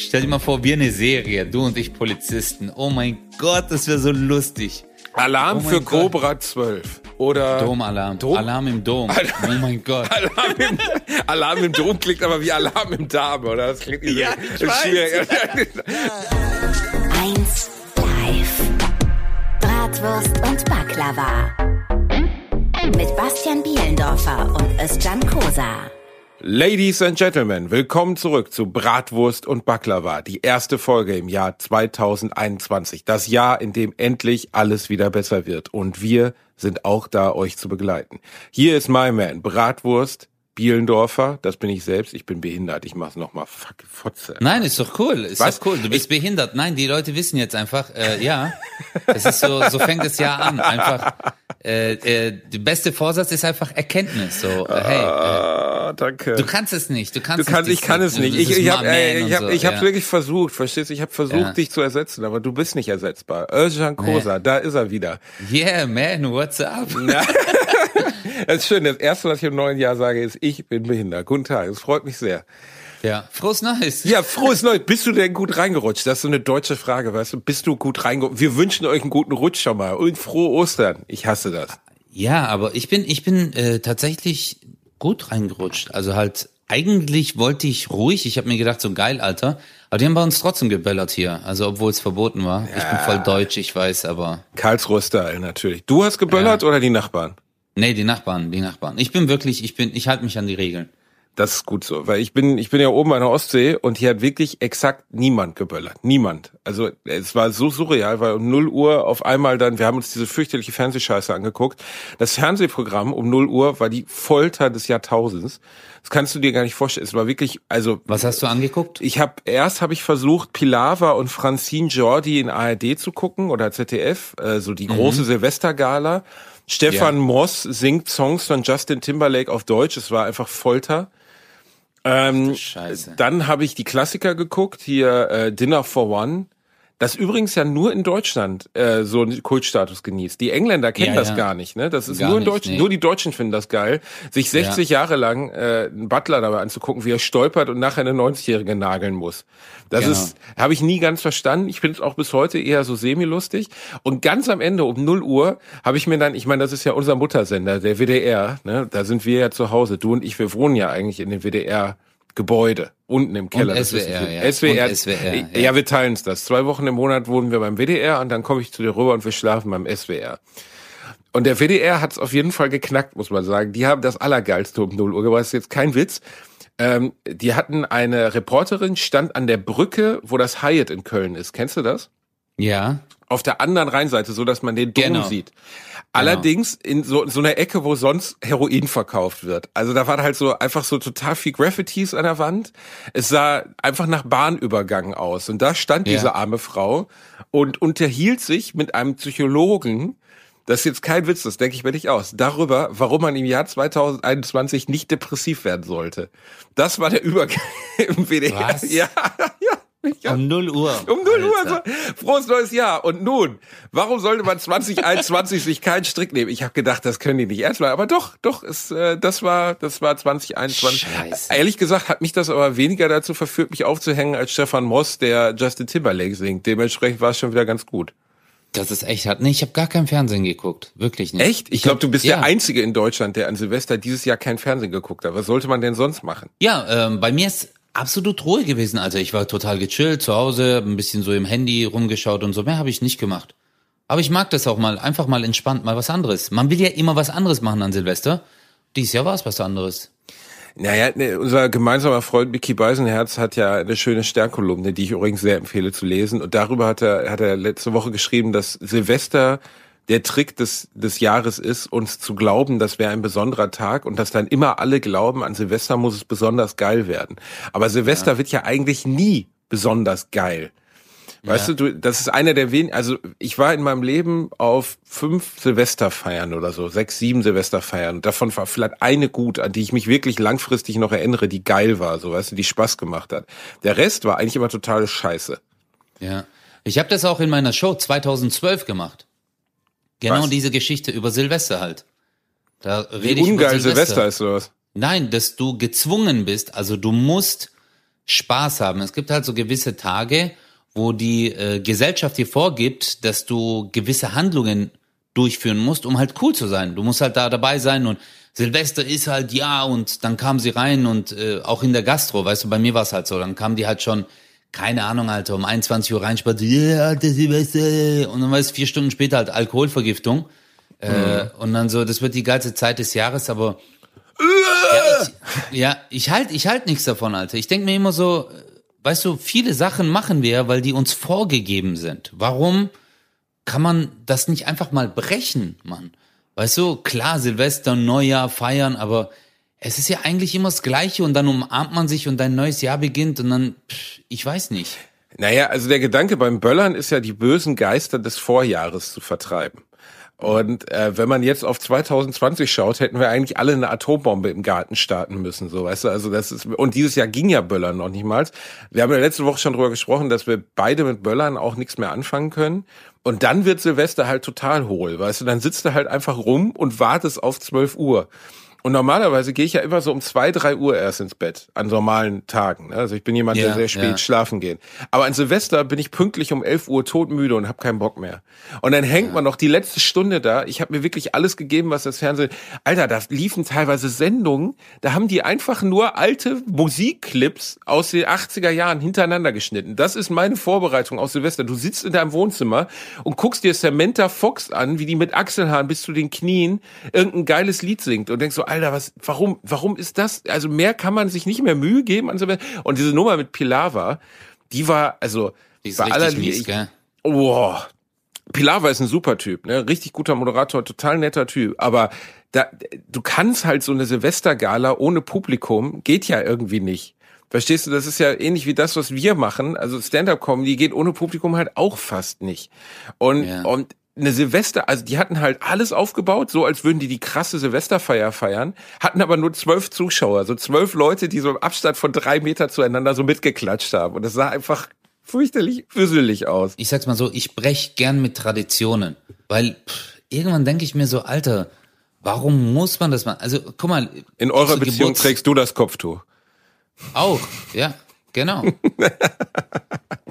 Stell dir mal vor, wir eine Serie, du und ich Polizisten. Oh mein Gott, das wäre so lustig. Alarm Oh für Gott. Cobra 12. Oder Domalarm. Dom? Alarm im Dom. Oh mein Gott. Alarm im, Alarm im Dom klingt aber wie Alarm im Darm, oder? Das klingt nicht so- Ja, ich schwierig. 1 live. Bratwurst und Baklava. Mit Bastian Bielendorfer und Özcan Kosa. Ladies and Gentlemen, willkommen zurück zu Bratwurst und Baklava, die erste Folge im Jahr 2021. Das Jahr, in dem endlich alles wieder besser wird. Und wir sind auch da, euch zu begleiten. Hier ist my man, Bratwurst, Bielendorfer, das bin ich selbst, ich bin behindert, ich mach's nochmal, fuck, Fotze. Nein, ist doch cool. Ist Was? doch cool. Du bist behindert. Nein, die Leute wissen jetzt einfach, äh, ja, das ist so, so fängt das Jahr an. Einfach, äh, äh, der beste Vorsatz ist einfach Erkenntnis. So, äh, hey, äh, Ah, danke. du kannst es nicht. Du Du kannst kannst, es ich kann es Du nicht. Ich, ich habe man ich hab, so, ich hab's ja. wirklich versucht, verstehst du? Ich habe versucht, Ja. dich zu ersetzen, aber du bist nicht ersetzbar. Özcan Kosa, da ist er wieder. Yeah, man, what's up? Das ist schön. Das erste, was ich im neuen Jahr sage, ist, ich bin behindert. Guten Tag. Es freut mich sehr. Ja, frohes Neues. Ja, frohes Neues. Bist du denn gut reingerutscht? Das ist so eine deutsche Frage, weißt du? Bist du gut reingerutscht? Wir wünschen euch einen guten Rutsch schon mal und frohe Ostern. Ich hasse das. Ja, aber ich bin, ich bin äh, tatsächlich gut reingerutscht. Also halt, eigentlich wollte ich ruhig. Ich habe mir gedacht, so geil, Alter. Aber die haben bei uns trotzdem gebellert hier. Also obwohl es verboten war. Ich bin voll deutsch, ich weiß, aber Karlsruhe Style natürlich. Du hast geböllert oder die Nachbarn? Nee, die Nachbarn, die Nachbarn. Ich bin wirklich, ich bin, ich halte mich an die Regeln. Das ist gut so, weil ich bin, ich bin ja oben an der Ostsee und hier hat wirklich exakt niemand geböllert. Niemand. Also es war so surreal, weil um 0 Uhr auf einmal dann, wir haben uns diese fürchterliche Fernsehscheiße angeguckt. Das Fernsehprogramm um 0 Uhr war die Folter des Jahrtausends. Das kannst du dir gar nicht vorstellen. Es war wirklich, also Was hast du angeguckt? ich habe erst habe ich versucht Pilava und Francine Jordi in ARD zu gucken oder ZDF, äh, so die große Silvestergala. Stefan Ja. Moss singt Songs von Justin Timberlake auf Deutsch. Es war einfach Folter. Ähm, Scheiße. Dann habe ich die Klassiker geguckt, hier äh, Dinner for One. Das übrigens ja nur in Deutschland äh, so einen Kultstatus genießt. Die Engländer kennen Ja, das ja. gar nicht, ne? Das ist Gar nur in Deutschland, nee. nur die Deutschen finden das geil, sich 60 Jahre lang äh, einen Butler dabei anzugucken, wie er stolpert und nachher eine 90-Jährige nageln muss. Das Genau. ist, habe ich nie ganz verstanden. Ich finde es auch bis heute eher so semi-lustig. Und ganz am Ende um 0 Uhr habe ich mir dann, ich meine, das ist ja unser Muttersender, der WDR, ne? Da sind wir ja zu Hause. Du und ich, wir wohnen ja eigentlich in dem WDR. Gebäude unten im Keller. das SWR, wir. ja. SWR, Und SWR, ja. ja. wir teilen uns das. Zwei Wochen im Monat wohnen wir beim WDR und dann komme ich zu dir rüber und wir schlafen beim SWR. Und der WDR hat es auf jeden Fall geknackt, muss man sagen. Die haben das Allergeilste um 0 Uhr gemacht. Das ist jetzt kein Witz. Ähm, die hatten eine Reporterin, stand an der Brücke, wo das Hyatt in Köln ist. Kennst du das? Ja. Auf der anderen Rheinseite, so dass man den Dom Genau. sieht. Allerdings in so, so einer Ecke, wo sonst Heroin verkauft wird. Also da waren halt so einfach so total viel Graffitis an der Wand. Es sah einfach nach Bahnübergang aus. Und da stand Ja. diese arme Frau und unterhielt sich mit einem Psychologen, das ist jetzt kein Witz, das denke ich mir nicht aus, darüber, warum man im Jahr 2021 nicht depressiv werden sollte. Das war der Übergang im WDR. Was? Ja, ja. Ja. Um 0 Uhr. Um 0 Uhr. So, frohes neues Jahr. Und nun, warum sollte man 2021 sich keinen Strick nehmen? Ich habe gedacht, das können die nicht ernst meinen. Aber doch, doch, es, äh, das war, das war 2021. Scheiße. Ehrlich gesagt hat mich das aber weniger dazu verführt, mich aufzuhängen, als Stefan Moss, der Justin Timberlake singt. Dementsprechend war es schon wieder ganz gut. Das ist echt hart. Nee, ich habe gar kein Fernsehen geguckt. Wirklich nicht. Echt? Ich glaube, du bist ja. der Einzige in Deutschland, der an Silvester dieses Jahr kein Fernsehen geguckt hat. Was sollte man denn sonst machen? Ja, ähm, bei mir ist absolut Ruhe gewesen. Also ich war total gechillt zu Hause, ein bisschen so im Handy rumgeschaut und so. Mehr habe ich nicht gemacht. Aber ich mag das auch mal, einfach mal entspannt, mal was anderes. Man will ja immer was anderes machen an Silvester. Dieses Jahr war es was anderes. Naja, ne, unser gemeinsamer Freund Mickey Beisenherz hat ja eine schöne Sternkolumne, die ich übrigens sehr empfehle zu lesen. Und darüber hat er, hat er letzte Woche geschrieben, dass Silvester der Trick des, des Jahres ist, uns zu glauben, das wäre ein besonderer Tag und dass dann immer alle glauben, an Silvester muss es besonders geil werden. Aber Silvester wird ja eigentlich nie besonders geil. Weißt Ja. du, du, das ist einer der wenigen, also ich war in meinem Leben auf fünf Silvesterfeiern oder so, sechs, sieben Silvesterfeiern. Davon war vielleicht eine gut, an die ich mich wirklich langfristig noch erinnere, die geil war, so weißt du, die Spaß gemacht hat. Der Rest war eigentlich immer totale Scheiße. Ja. Ich habe das auch in meiner Show 2012 gemacht. Genau Was? diese Geschichte über Silvester halt. Da rede Wie ich über ungeil Silvester ist oder was? Nein, dass du gezwungen bist, also du musst Spaß haben. Es gibt halt so gewisse Tage, wo die äh, Gesellschaft dir vorgibt, dass du gewisse Handlungen durchführen musst, um halt cool zu sein. Du musst halt da dabei sein und Silvester ist halt ja und dann kam sie rein und äh, auch in der Gastro, weißt du, bei mir war es halt so, dann kam die halt schon, keine Ahnung, Alter, um 21 Uhr reinspaziert, yeah, alter Silvester und dann war es vier Stunden später halt Alkoholvergiftung äh, mhm. und dann so, das wird die geilste Zeit des Jahres, aber ja, ich, ja, ich halt, ich halt nichts davon, Alter. Ich denk mir immer so, weißt du, viele Sachen machen wir, weil die uns vorgegeben sind. Warum kann man das nicht einfach mal brechen, Mann? Weißt du, klar, Silvester, Neujahr, feiern, aber es ist ja eigentlich immer das Gleiche und dann umarmt man sich und ein neues Jahr beginnt und dann, pff, ich weiß nicht. Naja, also der Gedanke beim Böllern ist ja, die bösen Geister des Vorjahres zu vertreiben. Und äh, wenn man jetzt auf 2020 schaut, hätten wir eigentlich alle eine Atombombe im Garten starten müssen, so weißt du. Also das ist und dieses Jahr ging ja Böllern noch nicht mal. Wir haben ja letzte Woche schon drüber gesprochen, dass wir beide mit Böllern auch nichts mehr anfangen können. Und dann wird Silvester halt total hohl, weißt du. Dann sitzt du halt einfach rum und wartest auf 12 Uhr. Und normalerweise gehe ich ja immer so um zwei, drei Uhr erst ins Bett an normalen Tagen. Ne? Also ich bin jemand, ja, der sehr spät ja. schlafen geht. Aber an Silvester bin ich pünktlich um elf Uhr todmüde und habe keinen Bock mehr. Und dann hängt ja. man noch die letzte Stunde da. Ich habe mir wirklich alles gegeben, was das Fernsehen. Alter, da liefen teilweise Sendungen, da haben die einfach nur alte Musikclips aus den 80er Jahren hintereinander geschnitten. Das ist meine Vorbereitung aus Silvester. Du sitzt in deinem Wohnzimmer und guckst dir Samantha Fox an, wie die mit Achselhaaren bis zu den Knien irgendein geiles Lied singt und denkst so, Alter, was, warum, warum ist das? Also mehr kann man sich nicht mehr Mühe geben und so. Und diese Nummer mit Pilava, die war, also, die ist bei aller mies, gell? Oh, Pilava ist ein super Typ, ne? Richtig guter Moderator, total netter Typ. Aber da, du kannst halt so eine Silvestergala ohne Publikum, geht ja irgendwie nicht. Verstehst du, das ist ja ähnlich wie das, was wir machen. Also Stand-up-Comedy geht ohne Publikum halt auch fast nicht. Und, ja. und eine Silvester, also die hatten halt alles aufgebaut, so als würden die die krasse Silvesterfeier feiern, hatten aber nur zwölf Zuschauer, so zwölf Leute, die so im Abstand von drei Meter zueinander so mitgeklatscht haben. Und das sah einfach fürchterlich füsselig aus. Ich sag's mal so, ich brech gern mit Traditionen, weil pff, irgendwann denke ich mir so, Alter, warum muss man das mal? Also guck mal. In eurer Beziehung Geburts trägst du das Kopftuch. Auch, ja. Genau.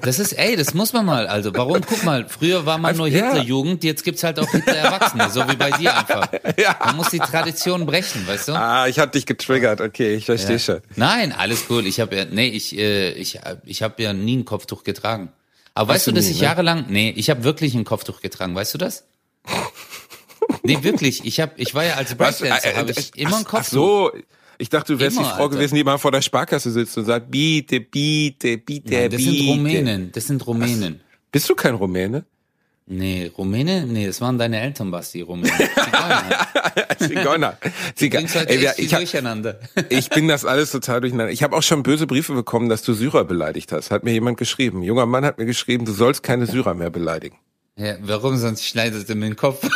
Das ist, ey, das muss man mal. Also, warum? Guck mal, früher war man nur Hitlerjugend, jetzt gibt's halt auch Hitler-Erwachsene, so wie bei dir einfach. Man muss die Tradition brechen, weißt du? Ah, ich hab dich getriggert, okay, ich verstehe ja. schon. Nein, alles cool. Ich habe ja, nee, ich, äh, ich, ich habe ja nie ein Kopftuch getragen. Aber weißt, weißt du, dass nie, ich ne? jahrelang, nee, ich habe wirklich ein Kopftuch getragen, weißt du das? nee, wirklich. Ich habe, ich war ja als Breakdancer, habe ich immer ein Kopftuch. Ach so. Ich dachte, du wärst Immer, die Frau Alter. gewesen, die immer vor der Sparkasse sitzt und sagt, biete, biete, biete, Nein, das biete. sind Rumänen, das sind Rumänen. Was? Bist du kein Rumäne? Nee, Rumäne? Nee, das waren deine Eltern, Basti, Rumäne. Zigeuner. Zigeuner. Halt Ey, ich, durcheinander. ich bin das alles total durcheinander. Ich habe auch schon böse Briefe bekommen, dass du Syrer beleidigt hast. Hat mir jemand geschrieben. Ein junger Mann hat mir geschrieben, du sollst keine Syrer mehr beleidigen. Ja, warum? Sonst schneidet er mir den Kopf.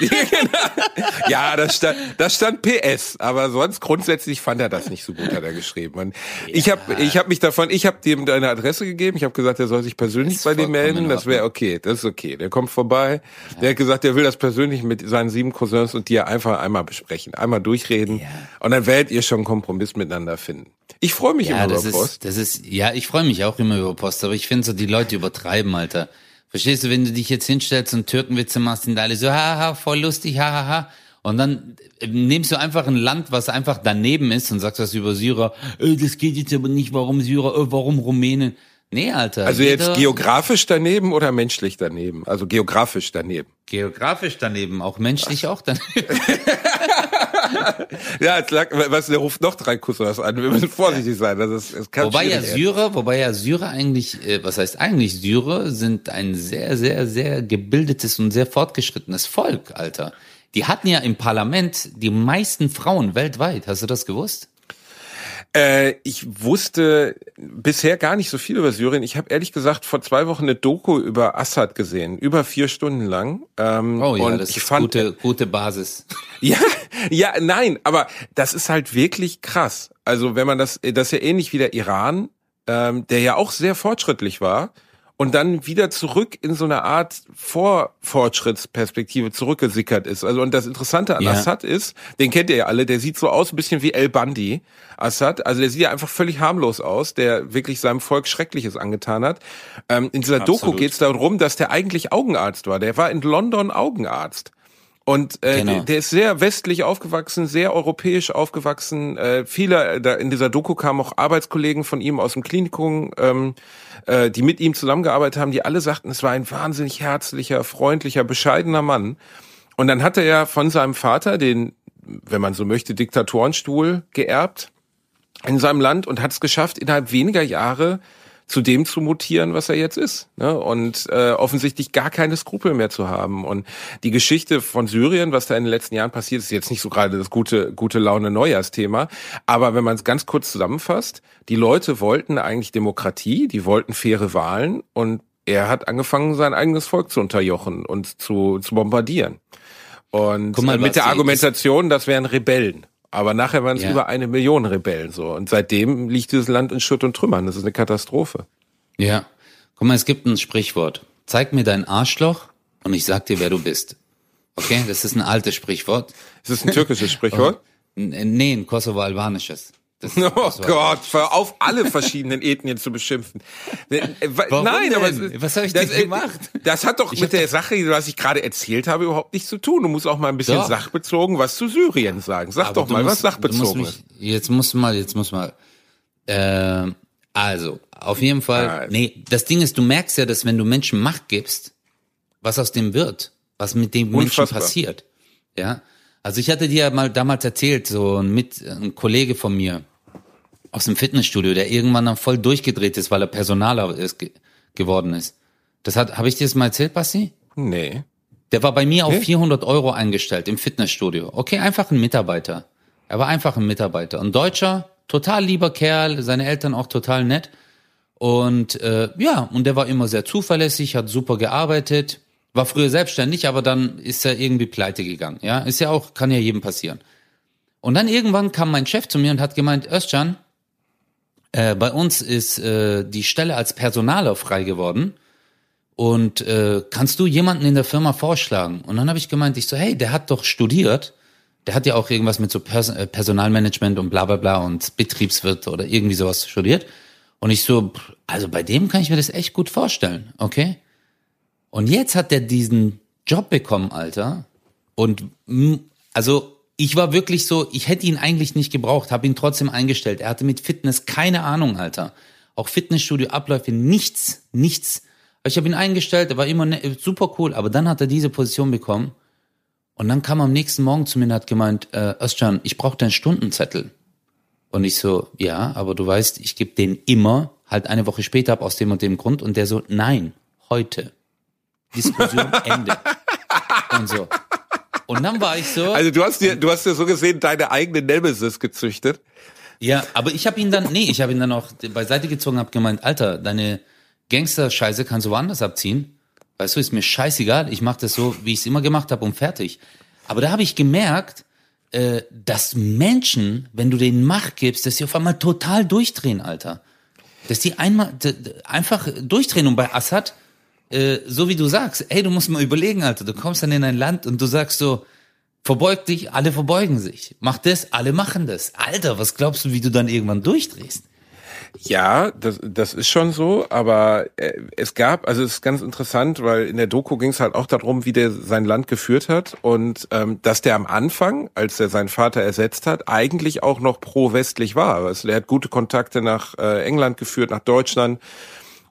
ja, das stand, das stand PS, aber sonst grundsätzlich fand er das nicht so gut, hat er geschrieben. Und ja. ich habe ich hab mich davon, ich habe dem deine Adresse gegeben, ich habe gesagt, er soll sich persönlich bei dir melden, das wäre okay, das ist okay. Der kommt vorbei, ja. der hat gesagt, er will das persönlich mit seinen sieben Cousins und dir einfach einmal besprechen, einmal durchreden ja. und dann werdet ihr schon einen Kompromiss miteinander finden. Ich freue mich ja, immer über ist, Post. Das ist, ja, ich freue mich auch immer über Post, aber ich finde so, die Leute übertreiben, Alter. Verstehst du, wenn du dich jetzt hinstellst und Türkenwitze machst, sind alle so, haha, voll lustig, hahaha. Und dann äh, nimmst du einfach ein Land, was einfach daneben ist und sagst was über Syrer, äh, das geht jetzt aber nicht, warum Syrer, äh, warum Rumänen. Nee, Alter. Also jetzt geografisch daneben oder menschlich daneben? Also geografisch daneben. Geografisch daneben, auch menschlich Ach. auch daneben. ja, jetzt lag, was, der ruft noch drei Kussos an. Wir müssen vorsichtig sein. Das ist, das kann wobei ja Syrer, wobei ja Syrer eigentlich, äh, was heißt eigentlich Syrer, sind ein sehr, sehr, sehr gebildetes und sehr fortgeschrittenes Volk, Alter. Die hatten ja im Parlament die meisten Frauen weltweit. Hast du das gewusst? Äh, ich wusste bisher gar nicht so viel über Syrien. Ich habe ehrlich gesagt vor zwei Wochen eine Doku über Assad gesehen, über vier Stunden lang. Ähm, oh ja, und das ich ist fand, gute, gute Basis. Ja, ja, nein, aber das ist halt wirklich krass. Also wenn man das, das ist ja ähnlich wie der Iran, ähm, der ja auch sehr fortschrittlich war und dann wieder zurück in so eine Art Vorfortschrittsperspektive zurückgesickert ist. Also und das Interessante an ja. Assad ist, den kennt ihr ja alle, der sieht so aus ein bisschen wie El Bandi. Assad, also der sieht ja einfach völlig harmlos aus, der wirklich seinem Volk Schreckliches angetan hat. Ähm, in dieser Absolut. Doku geht es darum, dass der eigentlich Augenarzt war. Der war in London Augenarzt. Und äh, genau. der ist sehr westlich aufgewachsen, sehr europäisch aufgewachsen. Äh, viele äh, da in dieser Doku kamen auch Arbeitskollegen von ihm aus dem Klinikum, ähm, äh, die mit ihm zusammengearbeitet haben, die alle sagten, es war ein wahnsinnig herzlicher, freundlicher, bescheidener Mann. Und dann hat er ja von seinem Vater den, wenn man so möchte, Diktatorenstuhl geerbt in seinem Land und hat es geschafft, innerhalb weniger Jahre zu dem zu mutieren, was er jetzt ist. Ne? Und äh, offensichtlich gar keine Skrupel mehr zu haben. Und die Geschichte von Syrien, was da in den letzten Jahren passiert, ist jetzt nicht so gerade das gute, gute Laune Neujahrsthema. Aber wenn man es ganz kurz zusammenfasst, die Leute wollten eigentlich Demokratie, die wollten faire Wahlen und er hat angefangen, sein eigenes Volk zu unterjochen und zu, zu bombardieren. Und mal, mit der Argumentation, das wären Rebellen. Aber nachher waren es ja. über eine Million Rebellen so. Und seitdem liegt dieses Land in Schutt und Trümmern. Das ist eine Katastrophe. Ja. Guck mal, es gibt ein Sprichwort. Zeig mir dein Arschloch und ich sag dir, wer du bist. Okay, das ist ein altes Sprichwort. Ist das ein türkisches Sprichwort? nee, ein kosovo-albanisches. Das, oh das Gott, hör auf alle verschiedenen Ethnien zu beschimpfen. Äh, Warum Nein, denn? aber was habe ich denn äh, gemacht? Das hat doch ich mit der Sache, was ich gerade erzählt habe, überhaupt nichts zu tun. Du musst auch mal ein bisschen doch. sachbezogen was zu Syrien sagen. Sag aber doch mal, musst, was sachbezogen ist. Jetzt musst du mal, jetzt muss mal. Äh, also, auf jeden Fall. Also. Nee, das Ding ist, du merkst ja, dass wenn du Menschen Macht gibst, was aus dem wird, was mit dem Unfassbar. Menschen passiert. Ja. Also ich hatte dir ja mal damals erzählt, so ein, mit, ein Kollege von mir, aus dem Fitnessstudio, der irgendwann dann voll durchgedreht ist, weil er Personaler ist, ge geworden ist. Das hat, habe ich dir das mal erzählt, Basti? Nee. Der war bei mir auf 400 Euro eingestellt im Fitnessstudio. Okay, einfach ein Mitarbeiter. Er war einfach ein Mitarbeiter. Ein Deutscher, total lieber Kerl, seine Eltern auch total nett. Und äh, ja, und der war immer sehr zuverlässig, hat super gearbeitet, war früher selbstständig, aber dann ist er irgendwie pleite gegangen. Ja, ist ja auch, kann ja jedem passieren. Und dann irgendwann kam mein Chef zu mir und hat gemeint, Özcan, äh, bei uns ist äh, die Stelle als Personaler frei geworden. Und äh, kannst du jemanden in der Firma vorschlagen? Und dann habe ich gemeint, ich so, hey, der hat doch studiert. Der hat ja auch irgendwas mit so Pers äh, Personalmanagement und bla bla bla und Betriebswirt oder irgendwie sowas studiert. Und ich so, also bei dem kann ich mir das echt gut vorstellen, okay? Und jetzt hat der diesen Job bekommen, Alter. Und also ich war wirklich so, ich hätte ihn eigentlich nicht gebraucht, habe ihn trotzdem eingestellt. Er hatte mit Fitness keine Ahnung, Alter. Auch Fitnessstudio-Abläufe, nichts, nichts. Ich habe ihn eingestellt, er war immer ne, super cool, aber dann hat er diese Position bekommen. Und dann kam er am nächsten Morgen zu mir und hat gemeint, äh, Özcan, ich brauche deinen Stundenzettel. Und ich so, ja, aber du weißt, ich gebe den immer, halt eine Woche später ab aus dem und dem Grund. Und der so, nein, heute. Diskussion Ende. Und so. Und dann war ich so. Also du hast dir, du hast dir so gesehen deine eigene Nemesis gezüchtet. Ja, aber ich habe ihn dann, nee, ich habe ihn dann auch beiseite gezogen, habe gemeint, Alter, deine Gangster-Scheiße kannst du woanders abziehen. Weißt du, ist mir scheißegal. Ich mache das so, wie ich es immer gemacht habe und fertig. Aber da habe ich gemerkt, äh, dass Menschen, wenn du denen Macht gibst, dass sie auf einmal total durchdrehen, Alter. Dass die einmal einfach durchdrehen. Und bei Assad äh, so wie du sagst, ey, du musst mal überlegen, Alter, du kommst dann in ein Land und du sagst so, verbeug dich, alle verbeugen sich. Mach das, alle machen das. Alter, was glaubst du, wie du dann irgendwann durchdrehst? Ja, das, das ist schon so, aber äh, es gab, also es ist ganz interessant, weil in der Doku ging es halt auch darum, wie der sein Land geführt hat und ähm, dass der am Anfang, als er seinen Vater ersetzt hat, eigentlich auch noch pro-westlich war. Also er hat gute Kontakte nach äh, England geführt, nach Deutschland.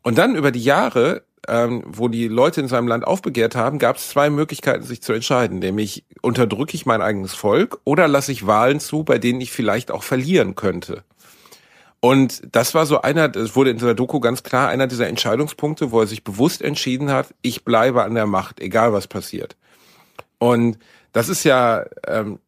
Und dann über die Jahre ähm, wo die Leute in seinem Land aufbegehrt haben, gab es zwei Möglichkeiten, sich zu entscheiden. Nämlich unterdrücke ich mein eigenes Volk oder lasse ich Wahlen zu, bei denen ich vielleicht auch verlieren könnte. Und das war so einer, das wurde in dieser Doku ganz klar, einer dieser Entscheidungspunkte, wo er sich bewusst entschieden hat, ich bleibe an der Macht, egal was passiert. Und das ist ja, ähm,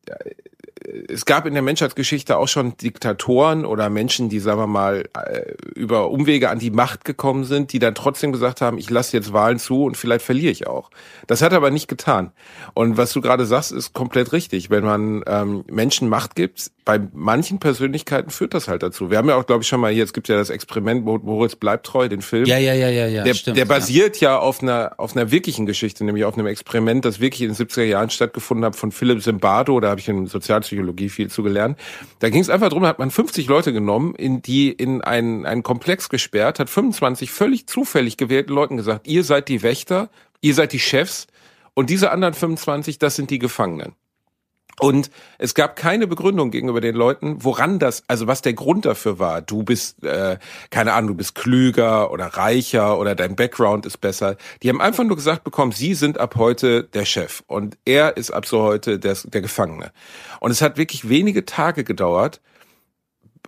es gab in der Menschheitsgeschichte auch schon Diktatoren oder Menschen, die, sagen wir mal, äh, über Umwege an die Macht gekommen sind, die dann trotzdem gesagt haben, ich lasse jetzt Wahlen zu und vielleicht verliere ich auch. Das hat er aber nicht getan. Und was du gerade sagst, ist komplett richtig. Wenn man ähm, Menschen Macht gibt, bei manchen Persönlichkeiten führt das halt dazu. Wir haben ja auch, glaube ich, schon mal hier, es gibt ja das Experiment Moritz bleibt treu, den Film. Ja, ja, ja, ja, ja. Der, stimmt, der basiert ja. ja. auf einer auf einer wirklichen Geschichte, nämlich auf einem Experiment, das wirklich in den 70er Jahren stattgefunden hat von Philipp Zimbardo, da habe ich in Sozialpsychologie viel zu gelernt. Da ging es einfach darum, hat man 50 Leute genommen, in die in einen, einen Komplex gesperrt, hat 25 völlig zufällig gewählten Leuten gesagt, ihr seid die Wächter, ihr seid die Chefs und diese anderen 25, das sind die Gefangenen. Und es gab keine Begründung gegenüber den Leuten, woran das, also was der Grund dafür war. Du bist, äh, keine Ahnung, du bist klüger oder reicher oder dein Background ist besser. Die haben einfach nur gesagt bekommen, sie sind ab heute der Chef und er ist ab so heute der, der Gefangene. Und es hat wirklich wenige Tage gedauert,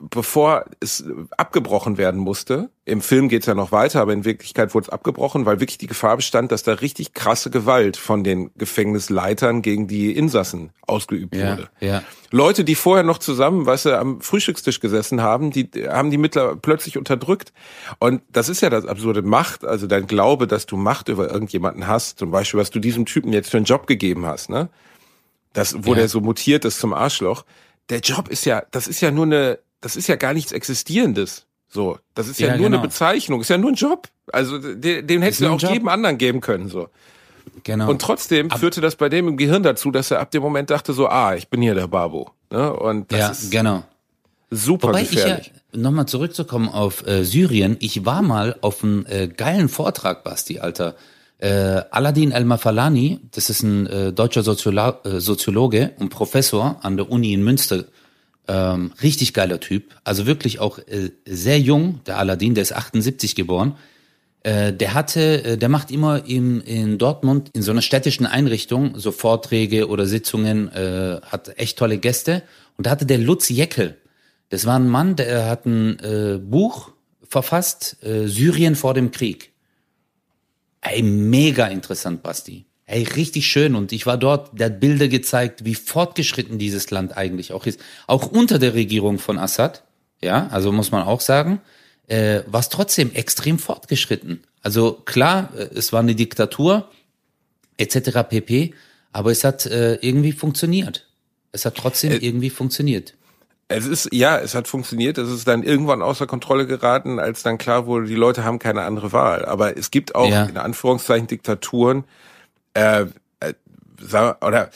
bevor es abgebrochen werden musste, im Film geht's ja noch weiter, aber in Wirklichkeit wurde es abgebrochen, weil wirklich die Gefahr bestand, dass da richtig krasse Gewalt von den Gefängnisleitern gegen die Insassen ausgeübt ja, wurde. Ja. Leute, die vorher noch zusammen, weißt du, am Frühstückstisch gesessen haben, die haben die Mittler plötzlich unterdrückt. Und das ist ja das absurde Macht, also dein Glaube, dass du Macht über irgendjemanden hast, zum Beispiel, was du diesem Typen jetzt für einen Job gegeben hast, ne? Das, wo Ja. der so mutiert ist zum Arschloch. Der Job ist ja, das ist ja nur eine, das ist ja gar nichts Existierendes. So, das ist ja, Ja, nur genau. eine Bezeichnung, ist ja nur ein Job. Also den, den hättest du auch Job. jedem anderen geben können. So. Genau. Und trotzdem führte das bei dem im Gehirn dazu, dass er ab dem Moment dachte so, ah, ich bin hier der Babo. Ne? Und das ja, ist genau. super Wobei ich ja, gefährlich. nochmal zurückzukommen auf äh, Syrien, ich war mal auf einem äh, geilen Vortrag, Basti, Alter. Äh, Aladin El-Mafalani, das ist ein äh, deutscher Soziolo äh, Soziologe und Professor an der Uni in Münster. Ähm, richtig geiler Typ. Also wirklich auch äh, sehr jung, der Aladin, der ist 78 geboren. Äh, der hatte, äh, der macht immer in, in Dortmund in so einer städtischen Einrichtung so Vorträge oder Sitzungen, äh, hat echt tolle Gäste. Und da hatte der Lutz Jeckel, das war ein Mann, der hat ein äh, Buch verfasst, äh, Syrien vor dem Krieg. Ey, mega interessant, Basti. Ey, richtig schön. Und ich war dort, der hat Bilder gezeigt, wie fortgeschritten dieses Land eigentlich auch ist. Auch unter der Regierung von Assad, ja, also muss man auch sagen, äh, war es trotzdem extrem fortgeschritten. Also klar, äh, es war eine Diktatur, etc. pp. Aber es hat äh, irgendwie funktioniert. Es hat trotzdem Äh, irgendwie funktioniert. Es ist, ja, es hat funktioniert. Es ist dann irgendwann außer Kontrolle geraten, als dann klar wurde, die Leute haben keine andere Wahl. Aber es gibt auch Ja. in Anführungszeichen Diktaturen, äh, äh, oder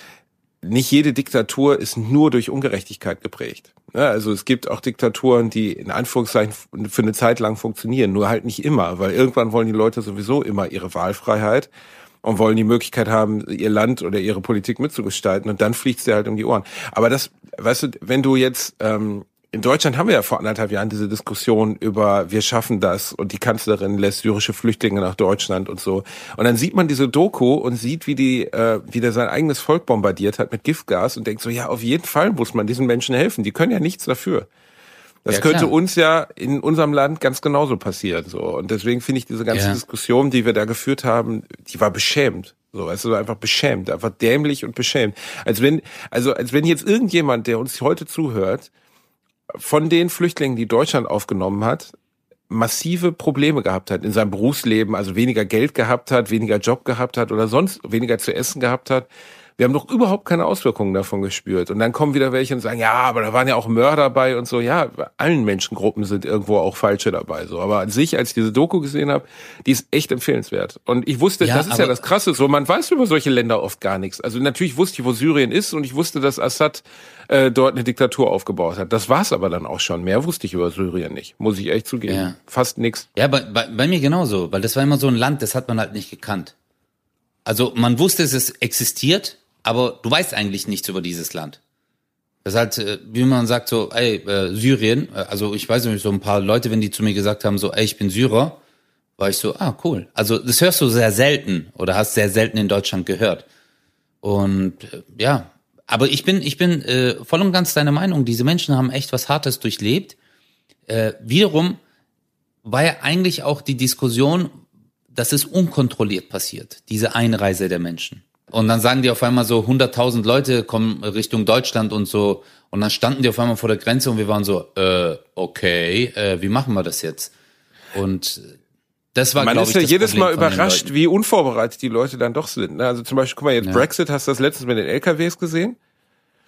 nicht jede Diktatur ist nur durch Ungerechtigkeit geprägt. Ne? Also es gibt auch Diktaturen, die in Anführungszeichen für eine Zeit lang funktionieren, nur halt nicht immer, weil irgendwann wollen die Leute sowieso immer ihre Wahlfreiheit und wollen die Möglichkeit haben, ihr Land oder ihre Politik mitzugestalten und dann fliegt's dir halt um die Ohren. Aber das, weißt du, wenn du jetzt ähm, in Deutschland haben wir ja vor anderthalb Jahren diese Diskussion über wir schaffen das und die Kanzlerin lässt syrische Flüchtlinge nach Deutschland und so. Und dann sieht man diese Doku und sieht, wie die, äh, wie der sein eigenes Volk bombardiert hat mit Giftgas und denkt so, ja, auf jeden Fall muss man diesen Menschen helfen. Die können ja nichts dafür. Das Ja, könnte uns ja in unserem Land ganz genauso passieren. So. Und deswegen finde ich diese ganze Ja. Diskussion, die wir da geführt haben, die war beschämt. So, weißt du, einfach beschämt, einfach dämlich und beschämt. Als wenn, also als wenn jetzt irgendjemand, der uns heute zuhört, von den Flüchtlingen, die Deutschland aufgenommen hat, massive Probleme gehabt hat in seinem Berufsleben, also weniger Geld gehabt hat, weniger Job gehabt hat oder sonst weniger zu essen gehabt hat. Wir haben doch überhaupt keine Auswirkungen davon gespürt. Und dann kommen wieder welche und sagen, ja, aber da waren ja auch Mörder bei und so. Ja, bei allen Menschengruppen sind irgendwo auch Falsche dabei. So, aber an sich, als ich diese Doku gesehen habe, die ist echt empfehlenswert. Und ich wusste, Ja, das ist ja das Krasse. So, man weiß über solche Länder oft gar nichts. Also natürlich wusste ich, wo Syrien ist und ich wusste, dass Assad äh, dort eine Diktatur aufgebaut hat. Das war's aber dann auch schon. Mehr wusste ich über Syrien nicht, muss ich echt zugeben. Ja. Fast nix. Ja, bei, bei, bei mir genauso, weil das war immer so ein Land, das hat man halt nicht gekannt. Also man wusste, es ist- existiert, aber du weißt eigentlich nichts über dieses Land. Das ist halt, äh, wie man sagt, so, ey, äh, Syrien, äh, also ich weiß nicht, so ein paar Leute, wenn die zu mir gesagt haben, so, ey, ich bin Syrer, war ich so, ah, cool. Also das hörst du sehr selten oder hast sehr selten in Deutschland gehört. Und äh, ja, aber ich bin, ich bin äh, voll und ganz deiner Meinung, diese Menschen haben echt was Hartes durchlebt. Äh, wiederum war ja eigentlich auch die Diskussion, dass es unkontrolliert passiert, diese Einreise der Menschen. Und dann sagen die auf einmal so, 100.000 Leute kommen Richtung Deutschland und so. Und dann standen die auf einmal vor der Grenze und wir waren so, äh, okay, äh, wie machen wir das jetzt? Und das war, Man ist ja jedes Problem Mal überrascht, wie unvorbereitet die Leute dann doch sind. ne? Also zum Beispiel, guck mal, jetzt Brexit, hast du das letztens mit den LKWs gesehen?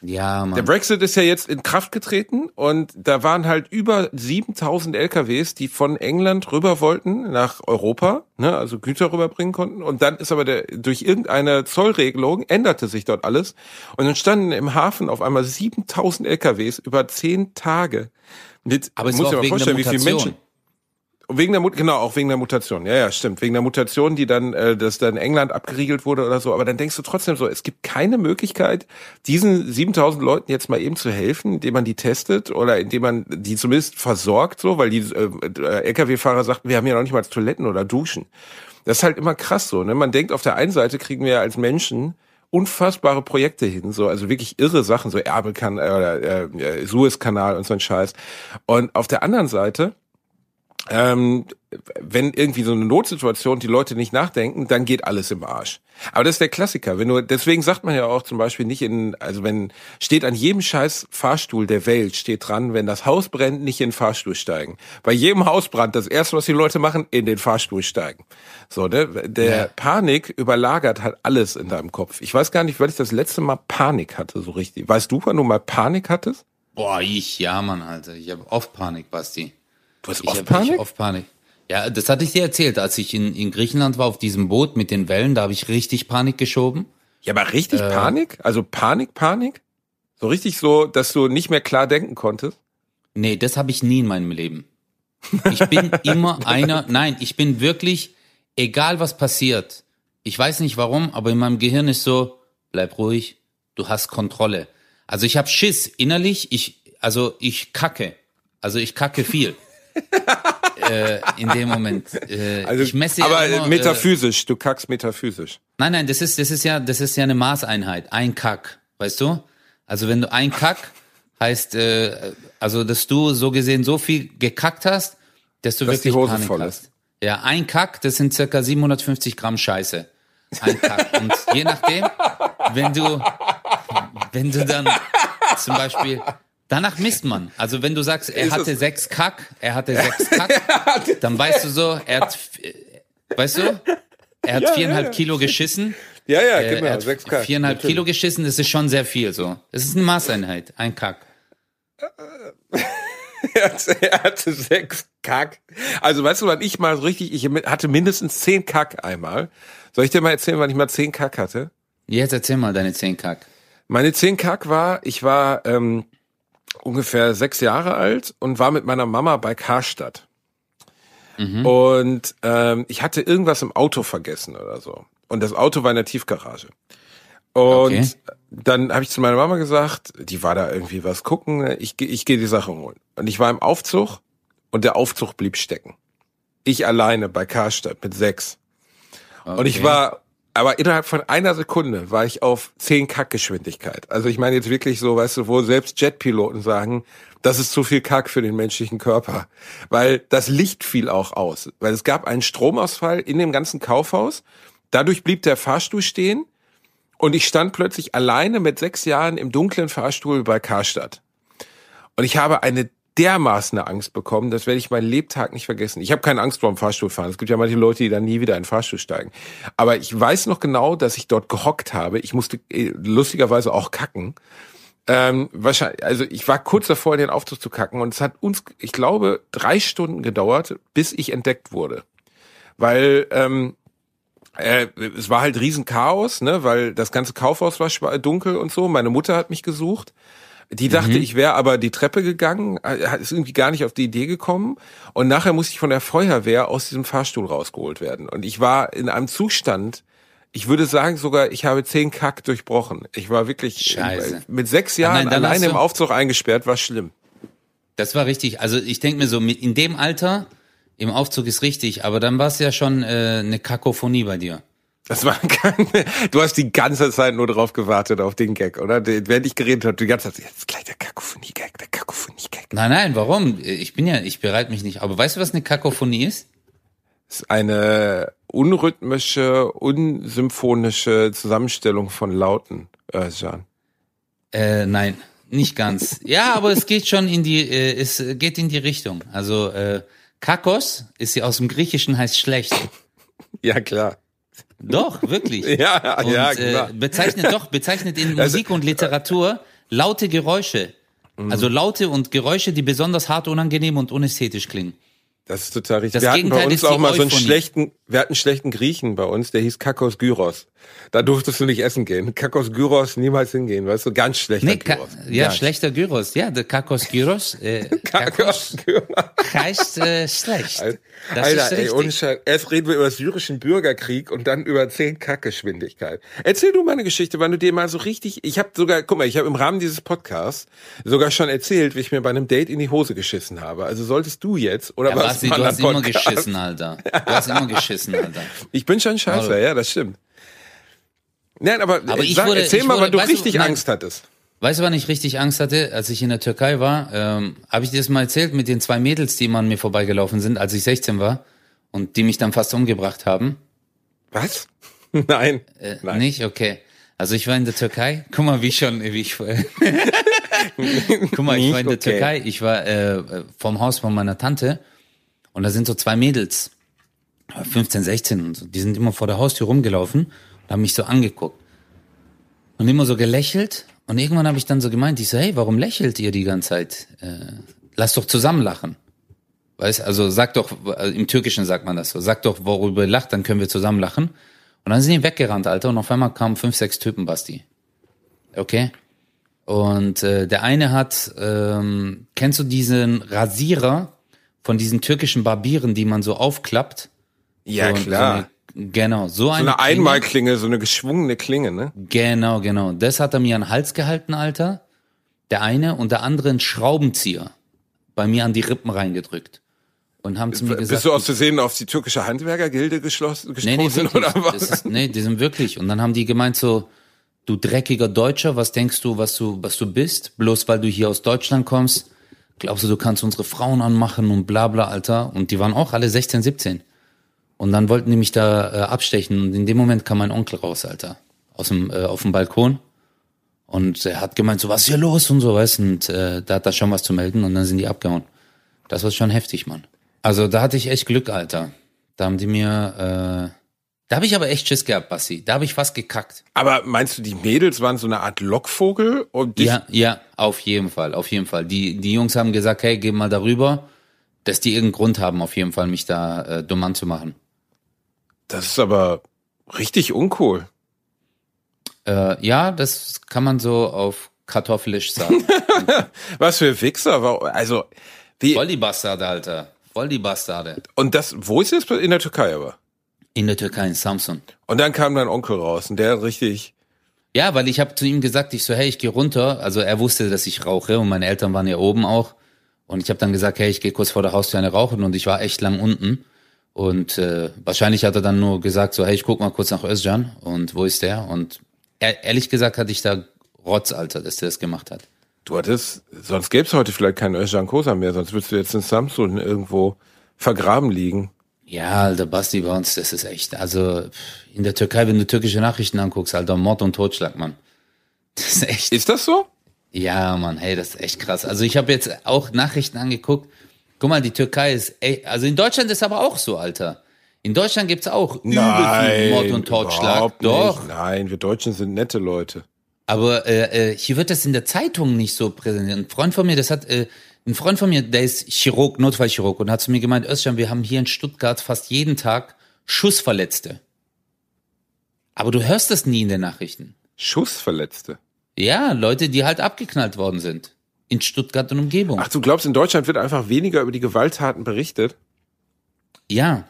Ja, Der Mann. Brexit ist ja jetzt in Kraft getreten und da waren halt über 7000 LKWs, die von England rüber wollten nach Europa, ne, also Güter rüberbringen konnten. Und dann ist aber der, durch irgendeine Zollregelung änderte sich dort alles. Und dann standen im Hafen auf einmal 7000 LKWs über zehn Tage. Mit, Aber es muss war auch wegen der vorstellen, wie viele. Menschen. Wegen der Mut genau, auch wegen der Mutation. Ja, ja, stimmt. Wegen der Mutation, die dann, äh, dass dann England abgeriegelt wurde oder so. Aber dann denkst du trotzdem so, es gibt keine Möglichkeit, diesen 7000 Leuten jetzt mal eben zu helfen, indem man die testet oder indem man die zumindest versorgt, so, weil die äh, LKW-Fahrer sagten, wir haben ja noch nicht mal Toiletten oder Duschen. Das ist halt immer krass so. Ne? Man denkt, auf der einen Seite kriegen wir als Menschen unfassbare Projekte hin, so also wirklich irre Sachen, so Ärmelkanal oder äh, Suezkanal und so ein Scheiß. Und auf der anderen Seite ähm, wenn irgendwie so eine Notsituation die Leute nicht nachdenken, dann geht alles im Arsch. Aber das ist der Klassiker. Wenn du, deswegen sagt man ja auch zum Beispiel nicht in, also wenn steht an jedem scheiß Fahrstuhl der Welt steht dran, wenn das Haus brennt, nicht in den Fahrstuhl steigen. Bei jedem Hausbrand das erste, was die Leute machen, in den Fahrstuhl steigen. So, ne? Der Ja. Panik überlagert halt alles in deinem Kopf. Ich weiß gar nicht, wann ich das letzte Mal Panik hatte, so richtig. Weißt du, wann du mal Panik hattest? Boah, ich, ja, Mann, Alter. Ich habe oft Panik, Basti. Du hast Ich oft Panik? oft Panik. Ja, das hatte ich dir erzählt, als ich in, in Griechenland war auf diesem Boot mit den Wellen, da habe ich richtig Panik geschoben. Ja, aber richtig Äh. Panik? Also Panik, Panik? So richtig so, dass du nicht mehr klar denken konntest? Nee, das habe ich nie in meinem Leben. Ich bin immer einer, nein, ich bin wirklich, egal was passiert, ich weiß nicht warum, aber in meinem Gehirn ist so, bleib ruhig, du hast Kontrolle. Also ich habe Schiss innerlich, ich, also ich kacke. Also ich kacke viel. Äh, in dem Moment. Äh, Also, ich messe ja aber immer, äh, metaphysisch, du kackst metaphysisch. Nein, nein, das ist, das ist ja, das ist ja eine Maßeinheit. Ein Kack, weißt du? Also wenn du ein Kack heißt, äh, also dass du so gesehen so viel gekackt hast, dass du Dass die wirklich Hose Panik voll hast. Ja, ein Kack, das sind circa 750 Gramm Scheiße. Ein Kack. Und je nachdem, wenn du, wenn du dann zum Beispiel, danach misst man. Also wenn du sagst, er hatte sechs Kack, er hatte sechs Kack, dann weißt du so, er hat, weißt du, er hat Ja, viereinhalb ja. Kilo geschissen. Ja, ja, Äh, genau, er hat sechs Kack. viereinhalb natürlich. Kilo geschissen, das ist schon sehr viel so. Das ist eine Maßeinheit, ein Kack. Er hatte, er hatte sechs Kack. Also weißt du, wann ich mal so richtig, ich hatte mindestens zehn Kack einmal. Soll ich dir mal erzählen, wann ich mal zehn Kack hatte? Jetzt erzähl mal deine zehn Kack. Meine zehn Kack war, ich war ähm, ungefähr sechs Jahre alt und war mit meiner Mama bei Karstadt. Und ähm, ich hatte irgendwas im Auto vergessen oder so. Und das Auto war in der Tiefgarage. Und Okay. dann habe ich zu meiner Mama gesagt, die war da irgendwie was gucken, ich, geh- ich gehe die Sache holen. Und ich war im Aufzug und der Aufzug blieb stecken. Ich alleine bei Karstadt mit sechs. Und ich Okay. war, aber innerhalb von einer Sekunde war ich auf 10 Kackgeschwindigkeit. Also ich meine jetzt wirklich so, weißt du, wo selbst Jetpiloten sagen, das ist zu viel Kack für den menschlichen Körper. Weil das Licht fiel auch aus. Weil es gab einen Stromausfall in dem ganzen Kaufhaus. Dadurch blieb der Fahrstuhl stehen. Und ich stand plötzlich alleine mit sechs Jahren im dunklen Fahrstuhl bei Karstadt. Und ich habe eine dermaßen Angst bekommen, das werde ich meinen Lebtag nicht vergessen. Ich habe keine Angst vor dem Fahrstuhlfahren. Es gibt ja manche Leute, die dann nie wieder in den Fahrstuhl steigen. Aber ich weiß noch genau, dass ich dort gehockt habe. Ich musste äh, lustigerweise auch kacken. Ähm, wahrscheinlich, also ich war kurz davor, in den Aufzug zu kacken und es hat uns, ich glaube, drei Stunden gedauert, bis ich entdeckt wurde. Weil ähm, äh, es war halt Riesenchaos, ne, weil das ganze Kaufhaus war dunkel und so. Meine Mutter hat mich gesucht. Die dachte, ich wäre aber die Treppe gegangen, äh, hat- ist irgendwie gar nicht auf die Idee gekommen. Und nachher musste ich von der Feuerwehr aus diesem Fahrstuhl rausgeholt werden. Und ich war in einem Zustand, ich würde sagen sogar, ich habe zehn Kack durchbrochen. Ich war wirklich Scheiße. äh, mit sechs Jahren nein, alleine im Aufzug eingesperrt, war schlimm. Das war richtig. Also ich denke mir so, in dem Alter, im Aufzug ist richtig, aber dann war es ja schon äh, eine Kakophonie bei dir. Das war keine, du hast die ganze Zeit nur drauf gewartet auf den Gag, oder? Während ich geredet habe, die ganze Zeit, jetzt gleich der Kakophonie-Gag, der Kakophonie-Gag. Nein, nein, warum? Ich bin ja, ich bereite mich nicht. Aber weißt du, was eine Kakophonie ist? Das ist eine unrhythmische, unsymphonische Zusammenstellung von Lauten, äh, Jan. Äh, nein, nicht ganz. Ja, aber es geht schon in die, äh, es geht in die Richtung. Also äh, Kakos ist ja aus dem Griechischen heißt schlecht. Ja, klar. Doch, wirklich. Ja, Und, ja, klar. äh, bezeichnet doch, bezeichnet in Also- Musik und Literatur laute Geräusche. Mhm. Also laute und Geräusche, die besonders hart, unangenehm und unästhetisch klingen. Das ist total richtig. Das wir hatten bei Gegenteil uns ist die auch mal so einen schlechten, wir hatten einen schlechten Griechen bei uns, der hieß Kakos Gyros. Da durftest du nicht essen gehen. Kakos Gyros niemals hingehen, weißt du, ganz schlechter Nee, Ka Gyros. ja, Ganz. schlechter Gyros. Ja, der Kakos Gyros. Äh, Kakos Gyros. heißt äh, schlecht. Das Alter, ey, Scheiß. Erst reden wir über den syrischen Bürgerkrieg und dann über zehn Kackgeschwindigkeit. Erzähl du mal eine Geschichte, wann du dir mal so richtig, ich habe sogar, guck mal, ich habe im Rahmen dieses Podcasts sogar schon erzählt, wie ich mir bei einem Date in die Hose geschissen habe. Also solltest du jetzt, oder ja, was? Du hast anderen immer Podcast? geschissen, Alter. Du hast immer geschissen, Alter. Ich bin schon scheiße, ja, das stimmt. Nein, aber, Aber ich sag, wurde- erzähl ich mal, wurde- wann du weißt du, richtig nein. Angst hattest. Weißt du, wann ich richtig Angst hatte, als ich in der Türkei war? Ähm, Habe ich dir das mal erzählt mit den zwei Mädels, die immer an mir vorbeigelaufen sind, als ich 16 war und die mich dann fast umgebracht haben? Was? Nein. Äh, Nein. Nicht? Okay. Also ich war in der Türkei. Guck mal, wie schon, wie ich. Guck mal, ich war in der okay. Türkei. Ich war äh, vom Haus von meiner Tante und da sind so zwei Mädels, 15, 16 und so. Die sind immer vor der Haustür rumgelaufen und haben mich so angeguckt und immer so gelächelt. Und irgendwann habe ich dann so gemeint, ich so, hey, warum lächelt ihr die ganze Zeit? Äh, lass doch zusammen lachen. Weißt, also sag doch, also im Türkischen sagt man das so, sag doch, worüber ihr lacht, dann können wir zusammen lachen. Und dann sind die weggerannt, Alter, und auf einmal kamen fünf, sechs Typen, Basti. Okay? Und äh, der eine hat, ähm, kennst du diesen Rasierer von diesen türkischen Barbieren, die man so aufklappt? Ja, so, klar. So genau, so So eine, eine Klinge. Einmalklinge, so eine geschwungene Klinge, ne? Genau, genau. Das hat er mir an den Hals gehalten, Alter. Der eine und der andere einen Schraubenzieher bei mir an die Rippen reingedrückt. Und haben zu mir gesagt, Bist du aus Versehen auf die türkische Handwerkergilde geschlossen, nee, nee, gestoßen wirklich. oder was? Ist, nee, die sind wirklich. Und dann haben die gemeint so, du dreckiger Deutscher, was denkst du, was du, was du bist? Bloß weil du hier aus Deutschland kommst, glaubst du, du kannst unsere Frauen anmachen und bla bla, Alter. Und die waren auch alle 16, 17. Und dann wollten die mich da äh, abstechen. Und in dem Moment kam mein Onkel raus, Alter. Aus dem, äh, auf dem Balkon. Und er hat gemeint, so, was ist hier los und so, weißt Und äh, da hat er schon was zu melden und dann sind die abgehauen. Das war schon heftig, Mann. Also da hatte ich echt Glück, Alter. Da haben die mir, äh, da habe ich aber echt Schiss gehabt, Bassi. Da habe ich fast gekackt. Aber meinst du, die Mädels waren so eine Art Lockvogel? Und Ja, ja, auf jeden Fall, auf jeden Fall. Die, die Jungs haben gesagt, hey, geh mal darüber, dass die irgendeinen Grund haben, auf jeden Fall mich da äh, dumm anzumachen. Das ist aber richtig uncool. Äh, ja, das kann man so auf kartoffelisch sagen. Was für Wichser. Also, wie, Voll die Bastarde, Alter. Voll die Bastarde. und das, wo ist das? In der Türkei aber. In der Türkei, in Samsun. Und dann kam dein Onkel raus und der hat richtig, Ja, weil ich habe zu ihm gesagt, ich so, hey, ich gehe runter. Also er wusste, dass ich rauche und meine Eltern waren ja oben auch. Und ich habe dann gesagt, hey, ich gehe kurz vor der Haustür eine rauchen und ich war echt lang unten. Und äh, wahrscheinlich hat er dann nur gesagt, so, hey, ich guck mal kurz nach Özcan und wo ist der? Und er, ehrlich gesagt hatte ich da Rotz, Alter, dass der das gemacht hat. du hattest, sonst gäbe es heute vielleicht keinen Özcan Kosa mehr, sonst würdest du jetzt in Samsung irgendwo vergraben liegen. Ja, Alter, Basti bei uns, das ist echt, also in der Türkei, wenn du türkische Nachrichten anguckst, Alter, Mord und Totschlag, Mann. Das ist echt Ist das so? Ja, Mann, hey, das ist echt krass. Also ich habe jetzt auch Nachrichten angeguckt. Guck mal, die Türkei ist, ey, also in Deutschland ist aber auch so, Alter. In Deutschland gibt's auch übel viel Mord und Totschlag. Doch. Nein, wir Deutschen sind nette Leute. aber äh, äh, hier wird das in der Zeitung nicht so präsentiert. Ein Freund von mir, das hat, äh, ein Freund von mir, der ist Chirurg, Notfallchirurg und hat zu mir gemeint, Özcan, wir haben hier in Stuttgart fast jeden Tag Schussverletzte. Aber du hörst das nie in den Nachrichten. Schussverletzte. Ja, Leute, die halt abgeknallt worden sind. In Stuttgart und Umgebung. Ach, du glaubst, in Deutschland wird einfach weniger über die Gewalttaten berichtet? Ja.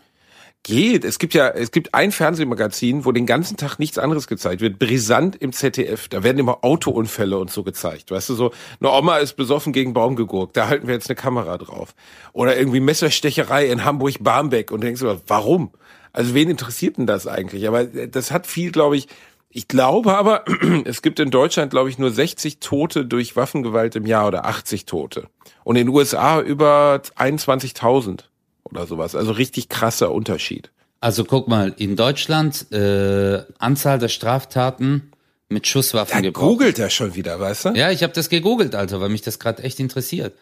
Geht. Es gibt ja, es gibt ein Fernsehmagazin, wo den ganzen Tag nichts anderes gezeigt wird. Brisant im ZDF. Da werden immer Autounfälle und so gezeigt. Weißt du, so, eine Oma ist besoffen gegen Baum gegurkt. Da halten wir jetzt eine Kamera drauf. Oder irgendwie Messerstecherei in Hamburg-Barmbek. Und du denkst du, warum? Also wen interessiert denn das eigentlich? Aber das hat viel, glaube ich, ich glaube aber, es gibt in Deutschland, glaube ich, nur 60 Tote durch Waffengewalt im Jahr oder 80 Tote. Und in den USA über 21.000 oder sowas. Also richtig krasser Unterschied. Also guck mal, in Deutschland äh, Anzahl der Straftaten mit Schusswaffen Da gebraucht. googelt er schon wieder, weißt du? Ja, ich habe das gegoogelt, Alter, weil mich das gerade echt interessiert.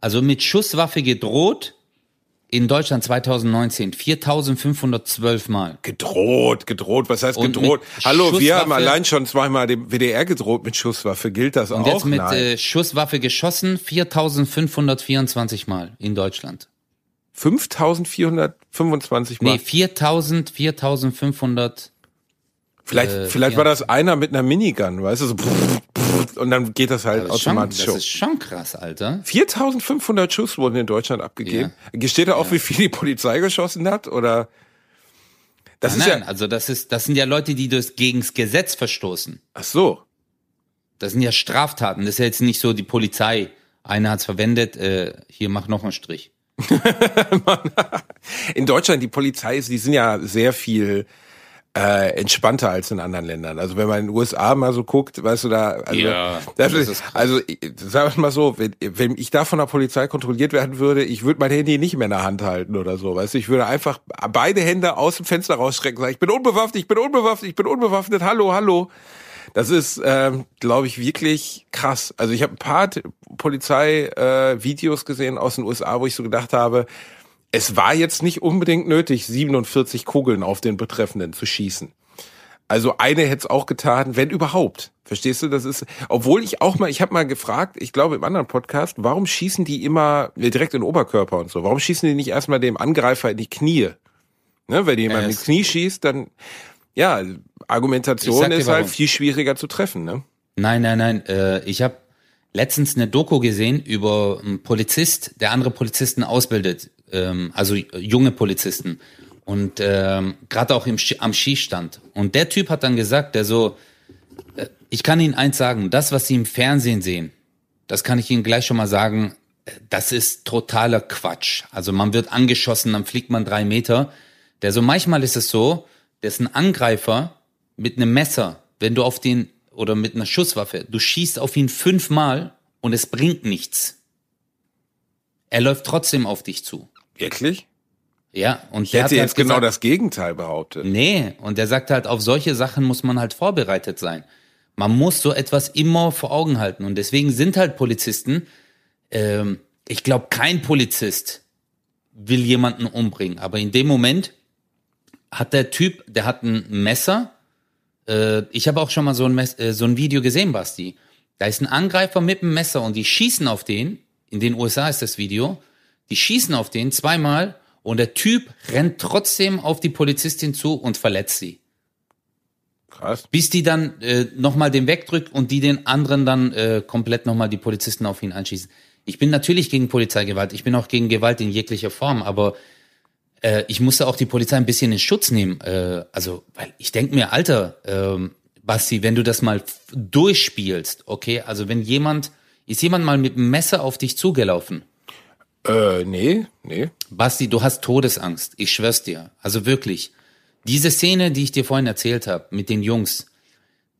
Also mit Schusswaffe gedroht In Deutschland 2019 4512 Mal. Gedroht, gedroht. Was heißt Und gedroht? Hallo, wir haben allein schon zweimal dem WDR gedroht mit Schusswaffe. Gilt das Und auch? jetzt mit Nein. äh, Schusswaffe geschossen 4524 Mal in Deutschland. 5425 Mal. Nee, 4000, 4500. vielleicht äh, vielleicht war das einer mit einer Minigun, weißt du, so und dann geht das halt Das ist, schon, automatisch das ist schon krass, Alter. 4500 Schuss wurden in Deutschland abgegeben. Steht da auch, wie viel die Polizei geschossen hat? Oder? Das Nein, ist nein, ja, also das ist, das sind ja Leute, die das gegens Gesetz verstoßen. ach so. Das sind ja Straftaten. Das ist ja jetzt nicht so die Polizei. Einer hat's verwendet, äh, hier mach noch einen Strich. In Deutschland, die Polizei, ist- die sind ja sehr viel äh, entspannter als in anderen Ländern. Also wenn man in den USA mal so guckt, weißt du da, also, Ja, das das ist, also sagen wir mal so, wenn, wenn ich da von der Polizei kontrolliert werden würde, ich würde mein Handy nicht mehr in der Hand halten oder so, weißt du, ich würde einfach beide Hände aus dem Fenster rausstrecken und sagen, ich bin unbewaffnet, ich bin unbewaffnet, ich bin unbewaffnet, hallo, hallo. Das ist, ähm, glaube ich, wirklich krass. Also ich habe ein paar Polizei-Videos äh, gesehen aus den USA, wo ich so gedacht habe, es war jetzt nicht unbedingt nötig, 47 Kugeln auf den Betreffenden zu schießen. Also eine hätte es auch getan, wenn überhaupt. Verstehst du? Das ist, obwohl ich auch mal, ich habe mal gefragt, ich glaube im anderen Podcast, warum schießen die immer direkt in den Oberkörper und so? Warum schießen die nicht erstmal dem Angreifer in die Knie? Ne, wenn jemand ins es- Knie schießt, dann ja, Argumentation ist halt viel schwieriger zu treffen, ne? Nein, nein, nein. Äh, ich habe letztens eine Doku gesehen über einen Polizist, der andere Polizisten ausbildet, ähm, also junge Polizisten und ähm, gerade auch im, am Skistand. Und der Typ hat dann gesagt, der so, äh, ich kann Ihnen eins sagen, das, was Sie im Fernsehen sehen, das kann ich Ihnen gleich schon mal sagen, äh, das ist totaler Quatsch. Also man wird angeschossen, dann fliegt man drei Meter. Der so, manchmal ist es so, dass ein Angreifer mit einem Messer, wenn du auf den, oder mit einer Schusswaffe, du schießt auf ihn fünfmal und es bringt nichts. Er läuft trotzdem auf dich zu. Wirklich? Ja, und Ich der hätte hat jetzt halt genau gesagt, das Gegenteil behauptet. Nee, und der sagt halt, auf solche Sachen muss man halt vorbereitet sein. Man muss so etwas immer vor Augen halten. Und deswegen sind halt Polizisten, ähm, ich glaube, kein Polizist will jemanden umbringen. Aber in dem Moment hat der Typ, der hat ein Messer. Äh, ich habe auch schon mal so ein, Mess, äh, so ein Video gesehen, Basti. Da ist ein Angreifer mit einem Messer und die schießen auf den. In den USA ist das Video. Die schießen auf den zweimal und der Typ rennt trotzdem auf die Polizistin zu und verletzt sie. Krass. Bis die dann äh, nochmal den wegdrückt und die den anderen dann äh, komplett nochmal die Polizisten auf ihn anschießen. Ich bin natürlich gegen Polizeigewalt, ich bin auch gegen Gewalt in jeglicher Form, aber äh, ich musste auch die Polizei ein bisschen in Schutz nehmen. Äh, also, weil ich denke mir, Alter, ähm, Basti, wenn du das mal durchspielst, okay, also wenn jemand, ist jemand mal mit einem Messer auf dich zugelaufen? Äh, nee, nee. Basti, du hast Todesangst. Ich schwör's dir. Also wirklich. Diese Szene, die ich dir vorhin erzählt habe mit den Jungs,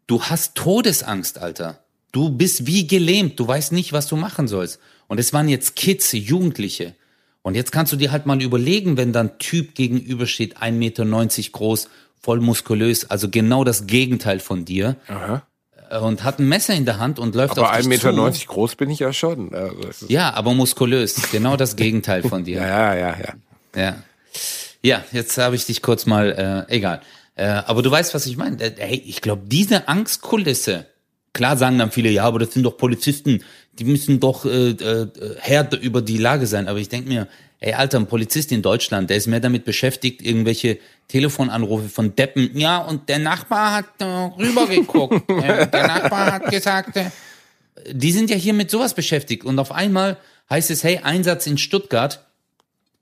du hast Todesangst, Alter. Du bist wie gelähmt. Du weißt nicht, was du machen sollst. Und es waren jetzt Kids, Jugendliche. Und jetzt kannst du dir halt mal überlegen, wenn dann Typ gegenübersteht, 1,90 Meter groß, voll muskulös, also genau das Gegenteil von dir. Aha. Äh, Und hat ein Messer in der Hand und läuft Aber auf dich 1,90 Meter zu. groß bin ich ja schon. Also Ja, aber muskulös. Genau das Gegenteil von dir. ja, ja, ja, ja. Ja. Jetzt habe ich dich kurz mal, äh, egal. Äh, aber du weißt, was ich meine. Äh, Hey, ich glaube, diese Angstkulisse, klar sagen dann viele, ja, aber das sind doch Polizisten, die müssen doch äh, äh, härter über die Lage sein. Aber ich denke mir, ey, Alter, ein Polizist in Deutschland, der ist mehr damit beschäftigt, irgendwelche Telefonanrufe von Deppen. Ja, und der Nachbar hat äh, rübergeguckt. äh, der Nachbar hat gesagt, äh, die sind ja hier mit sowas beschäftigt. Und auf einmal heißt es, hey, Einsatz in Stuttgart.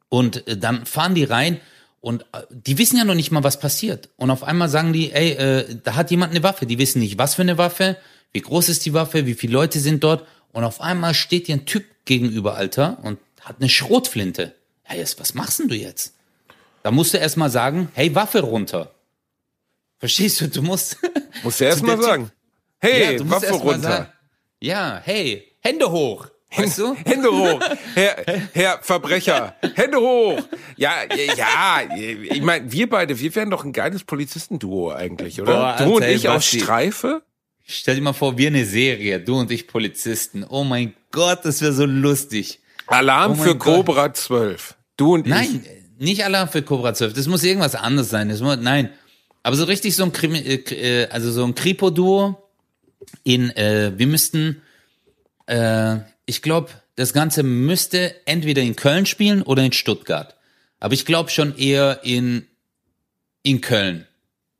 Und äh, dann fahren die rein und äh, die wissen ja noch nicht mal, was passiert. Und auf einmal sagen die, ey, äh, da hat jemand eine Waffe. Die wissen nicht, was für eine Waffe, wie groß ist die Waffe, wie viele Leute sind dort. Und auf einmal steht dir ein Typ gegenüber, Alter, und hat eine Schrotflinte. Jetzt, was machst denn du jetzt? Da musst du erst mal sagen, hey, Waffe runter. Verstehst du? Du musst. Musst du erst mal Der Typ- sagen. Hey, ja, Waffe runter. sagen, ja, hey, Hände hoch. Weißt du? Hände hoch, Herr, Herr Verbrecher, Hände hoch. Ja, ja, ich meine, wir beide, wir wären doch ein geiles Polizistenduo eigentlich, oder? Boah, du und ich auf. Streife? Stell dir mal vor, wir eine Serie, du und ich Polizisten. Oh mein Gott, das wäre so lustig. Alarm Oh für. Cobra 12. Du und ich. Nein, nicht Alarm für Cobra 12. Das muss irgendwas anderes sein. Das muss, nein. Aber so richtig so ein Krimi, äh, äh, also so ein Kripo-Duo in, äh, wir müssten, äh, ich glaube, das Ganze müsste entweder in Köln spielen oder in Stuttgart. Aber ich glaube schon eher in, in Köln.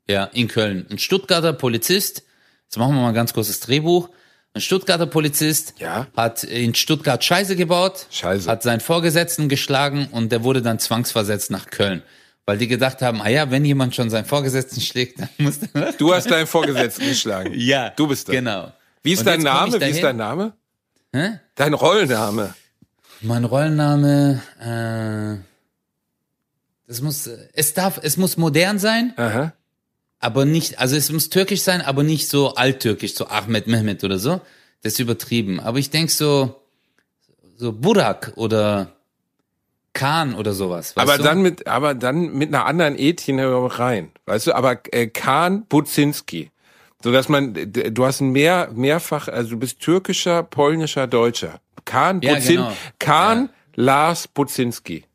Ja, in Köln. Ein Stuttgarter Polizist, jetzt machen wir mal ein ganz kurzes Drehbuch. Ein Stuttgarter Polizist Ja. hat in Stuttgart Scheiße gebaut, Scheiße. hat seinen Vorgesetzten geschlagen und der wurde dann zwangsversetzt nach Köln. Weil die gedacht haben, ah ja, wenn jemand schon seinen Vorgesetzten schlägt, dann muss der... Du hast deinen Vorgesetzten geschlagen. Ja, Du bist das. Genau. Wie ist Und dein Name? Wie ist dein Name? Hä? Dein Rollname. Mein Rollenname, äh, das muss, äh, es darf, es muss modern sein, Aha. Aber nicht, also es muss türkisch sein, aber nicht so alttürkisch, so Ahmed Mehmet oder so. Das ist übertrieben. Aber ich denk so, so Burak oder Khan oder sowas. Aber du? dann mit, aber dann mit einer anderen Ethnie rein. Weißt du, aber äh, Khan Budzinski. So dass man, du hast ein mehr, mehrfach, also du bist türkischer, polnischer, deutscher. Khan Ja, Budzin, genau. Khan Lars Budzinski.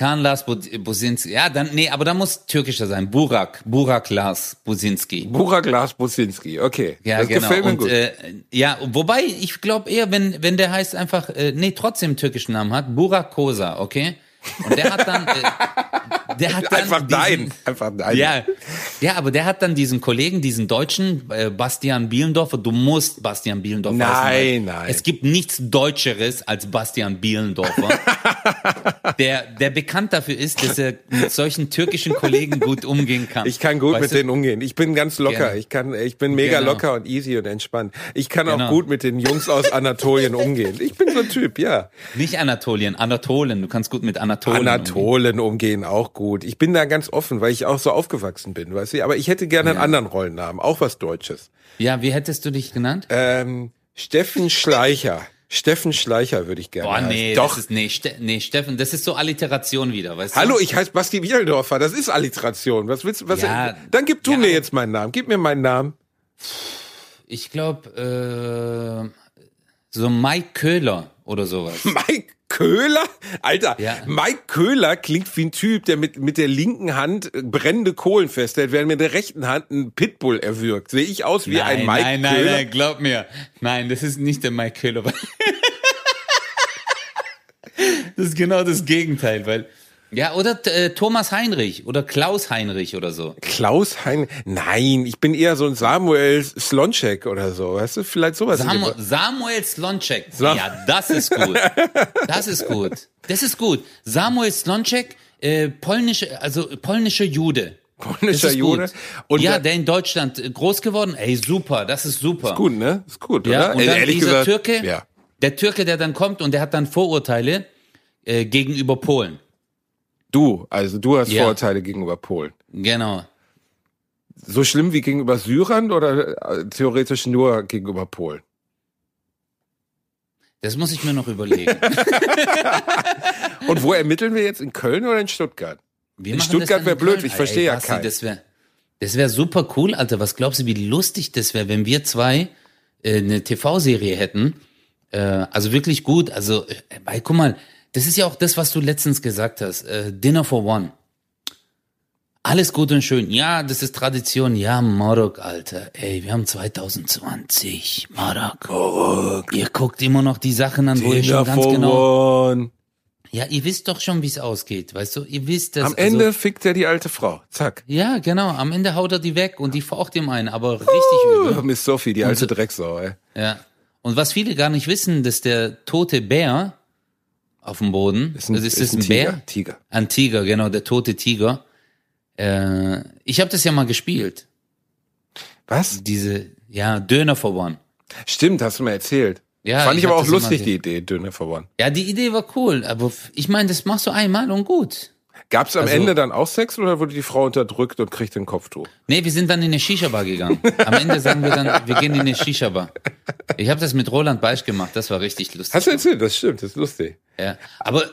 Khan Lars Bu- Buzinski. Ja, dann, nee, aber da muss türkischer sein. Burak, Burak Lars Buzinski. Burak Lars Budzinski. Okay. Ja, das genau. gefällt mir und, gut. Äh, ja, wobei ich glaube eher, wenn wenn der heißt einfach, äh, nee, trotzdem türkischen Namen hat, Burak Kosa, okay? Und der hat dann, äh, der hat dann einfach diesen, dein. Einfach dein. Ja, ja, aber der hat dann diesen Kollegen, diesen Deutschen, äh, Bastian Bielendorfer. Du musst Bastian Bielendorfer Nein, nein. Es gibt nichts Deutscheres als Bastian Bielendorfer, der der bekannt dafür ist, dass er mit solchen türkischen Kollegen gut umgehen kann. Ich kann gut Weißt mit du? denen umgehen. Ich bin ganz locker. Genau. Ich kann, ich bin mega Genau. locker und easy und entspannt. Ich kann auch Genau. gut mit den Jungs aus Anatolien umgehen. Ich bin so ein Typ, ja. Nicht Anatolien, Anatolen. Du kannst gut mit Anatolen. umgehen. Anatolen umgehen auch gut. Ich bin da ganz offen, weil ich auch so aufgewachsen bin, weißt du. Aber ich hätte gerne einen anderen Rollennamen, auch was Deutsches. Ja, wie hättest du dich genannt? Ähm, Steffen Schleicher. Steffen Schleicher würde ich gerne. Boah, nee, Doch. das ist, nee, Ste nee, Steffen, das ist so Alliteration wieder, weißt du? Hallo, ich heiße Basti Bielendorfer. Das ist Alliteration. Was willst du? Was, Ja, dann gib du ja, mir jetzt meinen Namen. Gib mir meinen Namen. Ich glaube, äh, so Mike Köhler oder sowas. Mike Köhler? Alter, Ja. Mike Köhler klingt wie ein Typ, der mit, mit der linken Hand brennende Kohlen festhält, während mit der rechten Hand einen Pitbull erwürgt. Sehe ich aus wie ein Mike nein, nein, Köhler? nein, glaub mir. Nein, das ist nicht der Mike Köhler. das ist genau das Gegenteil, weil, ja, oder äh, Thomas Heinrich oder Klaus Heinrich oder so. Klaus Hein? Nein, ich bin eher so ein Samuel Slonczek oder so. Weißt du, vielleicht sowas. Samu Samuel Slonczek. Sa- Ja, das ist gut. Das ist gut. Das ist gut. Samuel Slonczek, äh, polnische, also polnischer Jude. Polnischer ist Jude. Und ja, der in Deutschland äh, groß geworden. Ey, super, das ist super. Gut, ne? Ist gut, Ja, oder? und Äh, dann dieser Türke, Ja. der Türke, der dann kommt und der hat dann Vorurteile äh, gegenüber Polen. Du, also du hast Ja. Vorurteile gegenüber Polen. Genau. So schlimm wie gegenüber Syrern oder äh, theoretisch nur gegenüber Polen? Das muss ich mir noch überlegen. Und wo ermitteln wir jetzt? In Köln oder in Stuttgart? Wir In Stuttgart das dann wär in blöd, Köln. ich verstehe ja keinen. Das wäre das wär super cool, Alter. Was glaubst du, wie lustig das wäre, wenn wir zwei äh, eine TV-Serie hätten? Äh, also wirklich gut. Also, äh, weil, guck mal, das ist ja auch das, was du letztens gesagt hast. Äh, Dinner for One. Alles gut und schön. Ja, das ist Tradition. Ja, Marok, Alter. Ey, wir haben 2020. Marok. Ihr guckt immer noch die Sachen an, wo ihr schon ganz genau. one. Ja, ihr wisst doch schon, wie es ausgeht, weißt du? Ihr wisst das. Am also- Ende fickt er die alte Frau. Zack. Ja, genau. Am Ende haut er die weg und die faucht ihm ein, aber richtig Oh, übel. Miss Sophie, die alte so- Drecksau, ey. Ja. Und was viele gar nicht wissen, dass der tote Bär auf dem Boden, Ist ein, das ist, ist das ein, Tiger. Bär? Tiger. Ein Tiger, genau, der tote Tiger. Äh, ich habe das ja mal gespielt. Was? Diese, ja, Döner for One. Stimmt, hast du mir erzählt. Ja, Fand ich, ich aber auch lustig, die Idee, Döner verworren. Ja, die Idee war cool, aber ich meine, das machst du einmal und gut. Gab's am Also- Ende dann auch Sex oder wurde die Frau unterdrückt und kriegt ein Kopftuch? Nee, wir sind dann in eine Shisha-Bar gegangen. Am Ende sagen wir dann, wir gehen in eine Shisha-Bar. Ich habe das mit Roland Beisch gemacht, das war richtig lustig. Hast du erzählt? Das stimmt, das ist lustig. Ja. Aber äh,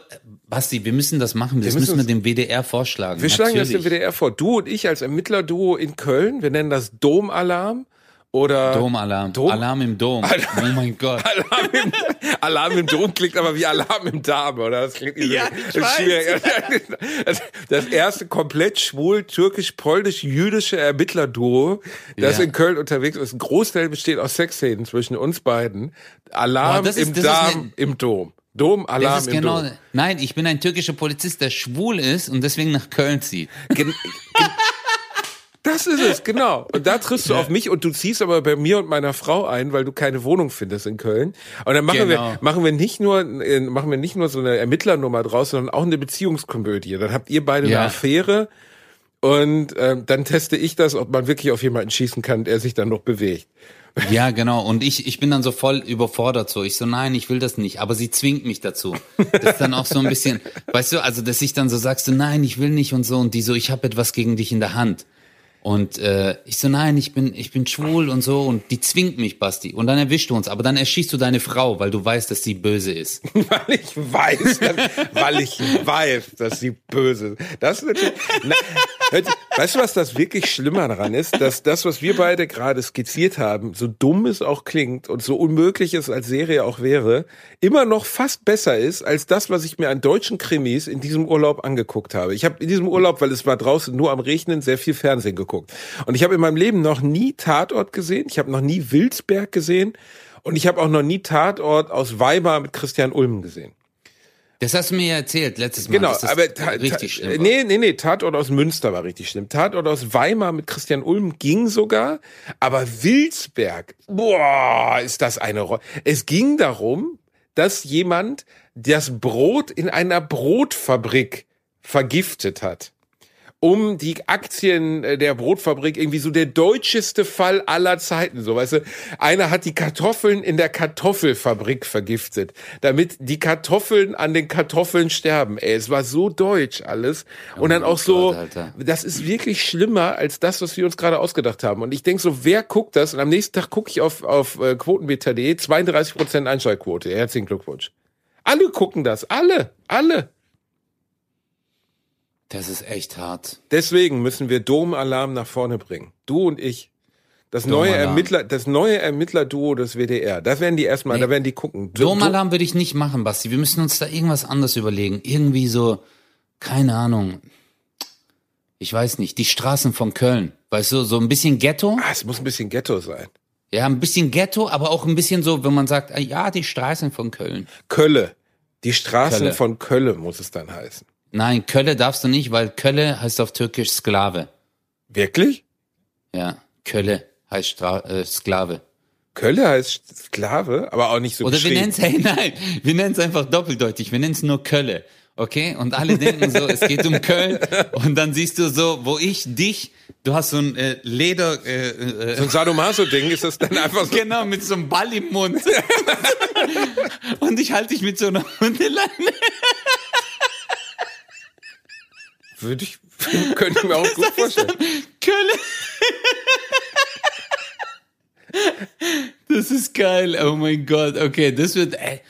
Basti, wir müssen das machen. Das müssen müssen wir dem WDR vorschlagen. Wir schlagen das dem Natürlich. WDR vor. Du und ich als Ermittlerduo in Köln, wir nennen das Domalarm oder Domalarm. Dom? Alarm im Dom. Oh mein Gott. Alarm im, Alarm im Dom klingt aber wie Alarm im Darm, oder? Das klingt irgendwie Ja, ich das schwierig. Das, das erste komplett schwul, türkisch, polnisch, jüdische Ermittlerduo, das Ja. in Köln unterwegs ist. Ein Großteil besteht aus Sexszenen zwischen uns beiden. Alarm Boah, ist- im Darm im Dom. Dom, Alarm Das ist im genau. Dom. Nein, ich bin ein türkischer Polizist, der schwul ist und deswegen nach Köln zieht. Gen gen das ist es, genau. Und da triffst du auf mich und du ziehst aber bei mir und meiner Frau ein, weil du keine Wohnung findest in Köln. Und dann machen Genau. wir machen wir nicht nur äh, machen wir nicht nur so eine Ermittlernummer draus, sondern auch eine Beziehungskomödie. Dann habt ihr beide Ja. eine Affäre und ähm, dann teste ich das, ob man wirklich auf jemanden schießen kann, der sich dann noch bewegt. Ja, genau. Und ich, ich bin dann so voll überfordert so. Ich so, nein, ich will das nicht. Aber sie zwingt mich dazu. Das ist dann auch so ein bisschen, weißt du, also dass ich dann so sagst, so, nein, ich will nicht und so. Und die so, ich habe etwas gegen dich in der Hand. Und äh, ich so, nein, ich bin, ich bin schwul und so. Und die zwingt mich, Basti. Und dann erwischst du uns. Aber dann erschießt du deine Frau, weil du weißt, dass sie böse ist. weil ich weiß, dass, weil ich weiß, dass sie böse ist. Das ist natürlich, na, weißt du, was das wirklich Schlimmer daran ist? Dass das, was wir beide gerade skizziert haben, so dumm es auch klingt und so unmöglich es als Serie auch wäre, immer noch fast besser ist als das, was ich mir an deutschen Krimis in diesem Urlaub angeguckt habe. Ich habe in diesem Urlaub, weil es war draußen nur am Regnen, sehr viel Fernsehen geguckt. Und ich habe in meinem Leben noch nie Tatort gesehen, ich habe noch nie Wilsberg gesehen und ich habe auch noch nie Tatort aus Weimar mit Christian Ulm gesehen. Das hast du mir ja erzählt letztes Mal. Genau, aber ta richtig ta schlimm nee, nee, nee, Tatort aus Münster war richtig schlimm. Tatort aus Weimar mit Christian Ulm ging sogar, aber Wilsberg, boah, ist das eine Rolle. Es ging darum, dass jemand das Brot in einer Brotfabrik vergiftet hat um die Aktien äh, der Brotfabrik irgendwie so der deutscheste Fall aller Zeiten. So, weißt du, einer hat die Kartoffeln in der Kartoffelfabrik vergiftet, damit die Kartoffeln an den Kartoffeln sterben. Ey, es war so deutsch alles. Und dann auch so, Gott, Alter. das ist wirklich schlimmer als das, was wir uns gerade ausgedacht haben. Und ich denk so, wer guckt das? Und am nächsten Tag gucke ich auf, auf äh, quotenmeter.de, 32% Einschaltquote. Herzlichen Glückwunsch. Alle gucken das, alle, alle. Das ist echt hart. Deswegen müssen wir Domalarm nach vorne bringen. Du und ich. Das neue. Ermittler, das neue Ermittlerduo des WDR. Da werden die erstmal, Nee. da werden die gucken. Domalarm würde ich nicht machen, Basti. Wir müssen uns da irgendwas anderes überlegen. Irgendwie so, keine Ahnung. Ich weiß nicht, die Straßen von Köln. Weißt du, so ein bisschen Ghetto. Ah, es muss ein bisschen Ghetto sein. Ja, ein bisschen Ghetto, aber auch ein bisschen so, wenn man sagt, ah, ja, die Straßen von Köln. Kölle. Die Straßen Kölle. von Kölle muss es dann heißen. Nein, Kölle darfst du nicht, weil Kölle heißt auf Türkisch Sklave. Wirklich? Ja, Kölle heißt Stra äh, Sklave. Kölle heißt Sklave, aber auch nicht so Oder wir geschrieben. nennen's, hey, nein, wir nennen's einfach doppeldeutig. Wir nennen's nur Kölle. Okay? Und alle denken so, es geht um Köln. Und dann siehst du so, wo ich dich, du hast so ein äh, Leder, äh, äh, So ein Sadomaso-Ding ist das dann einfach so. genau, mit so einem Ball im Mund. Und ich halte dich mit so einer Hundeleine. Würde ich, könnte ich mir auch gut vorstellen. Kölle. Das ist geil. Oh mein Gott. Okay, das wird, ey.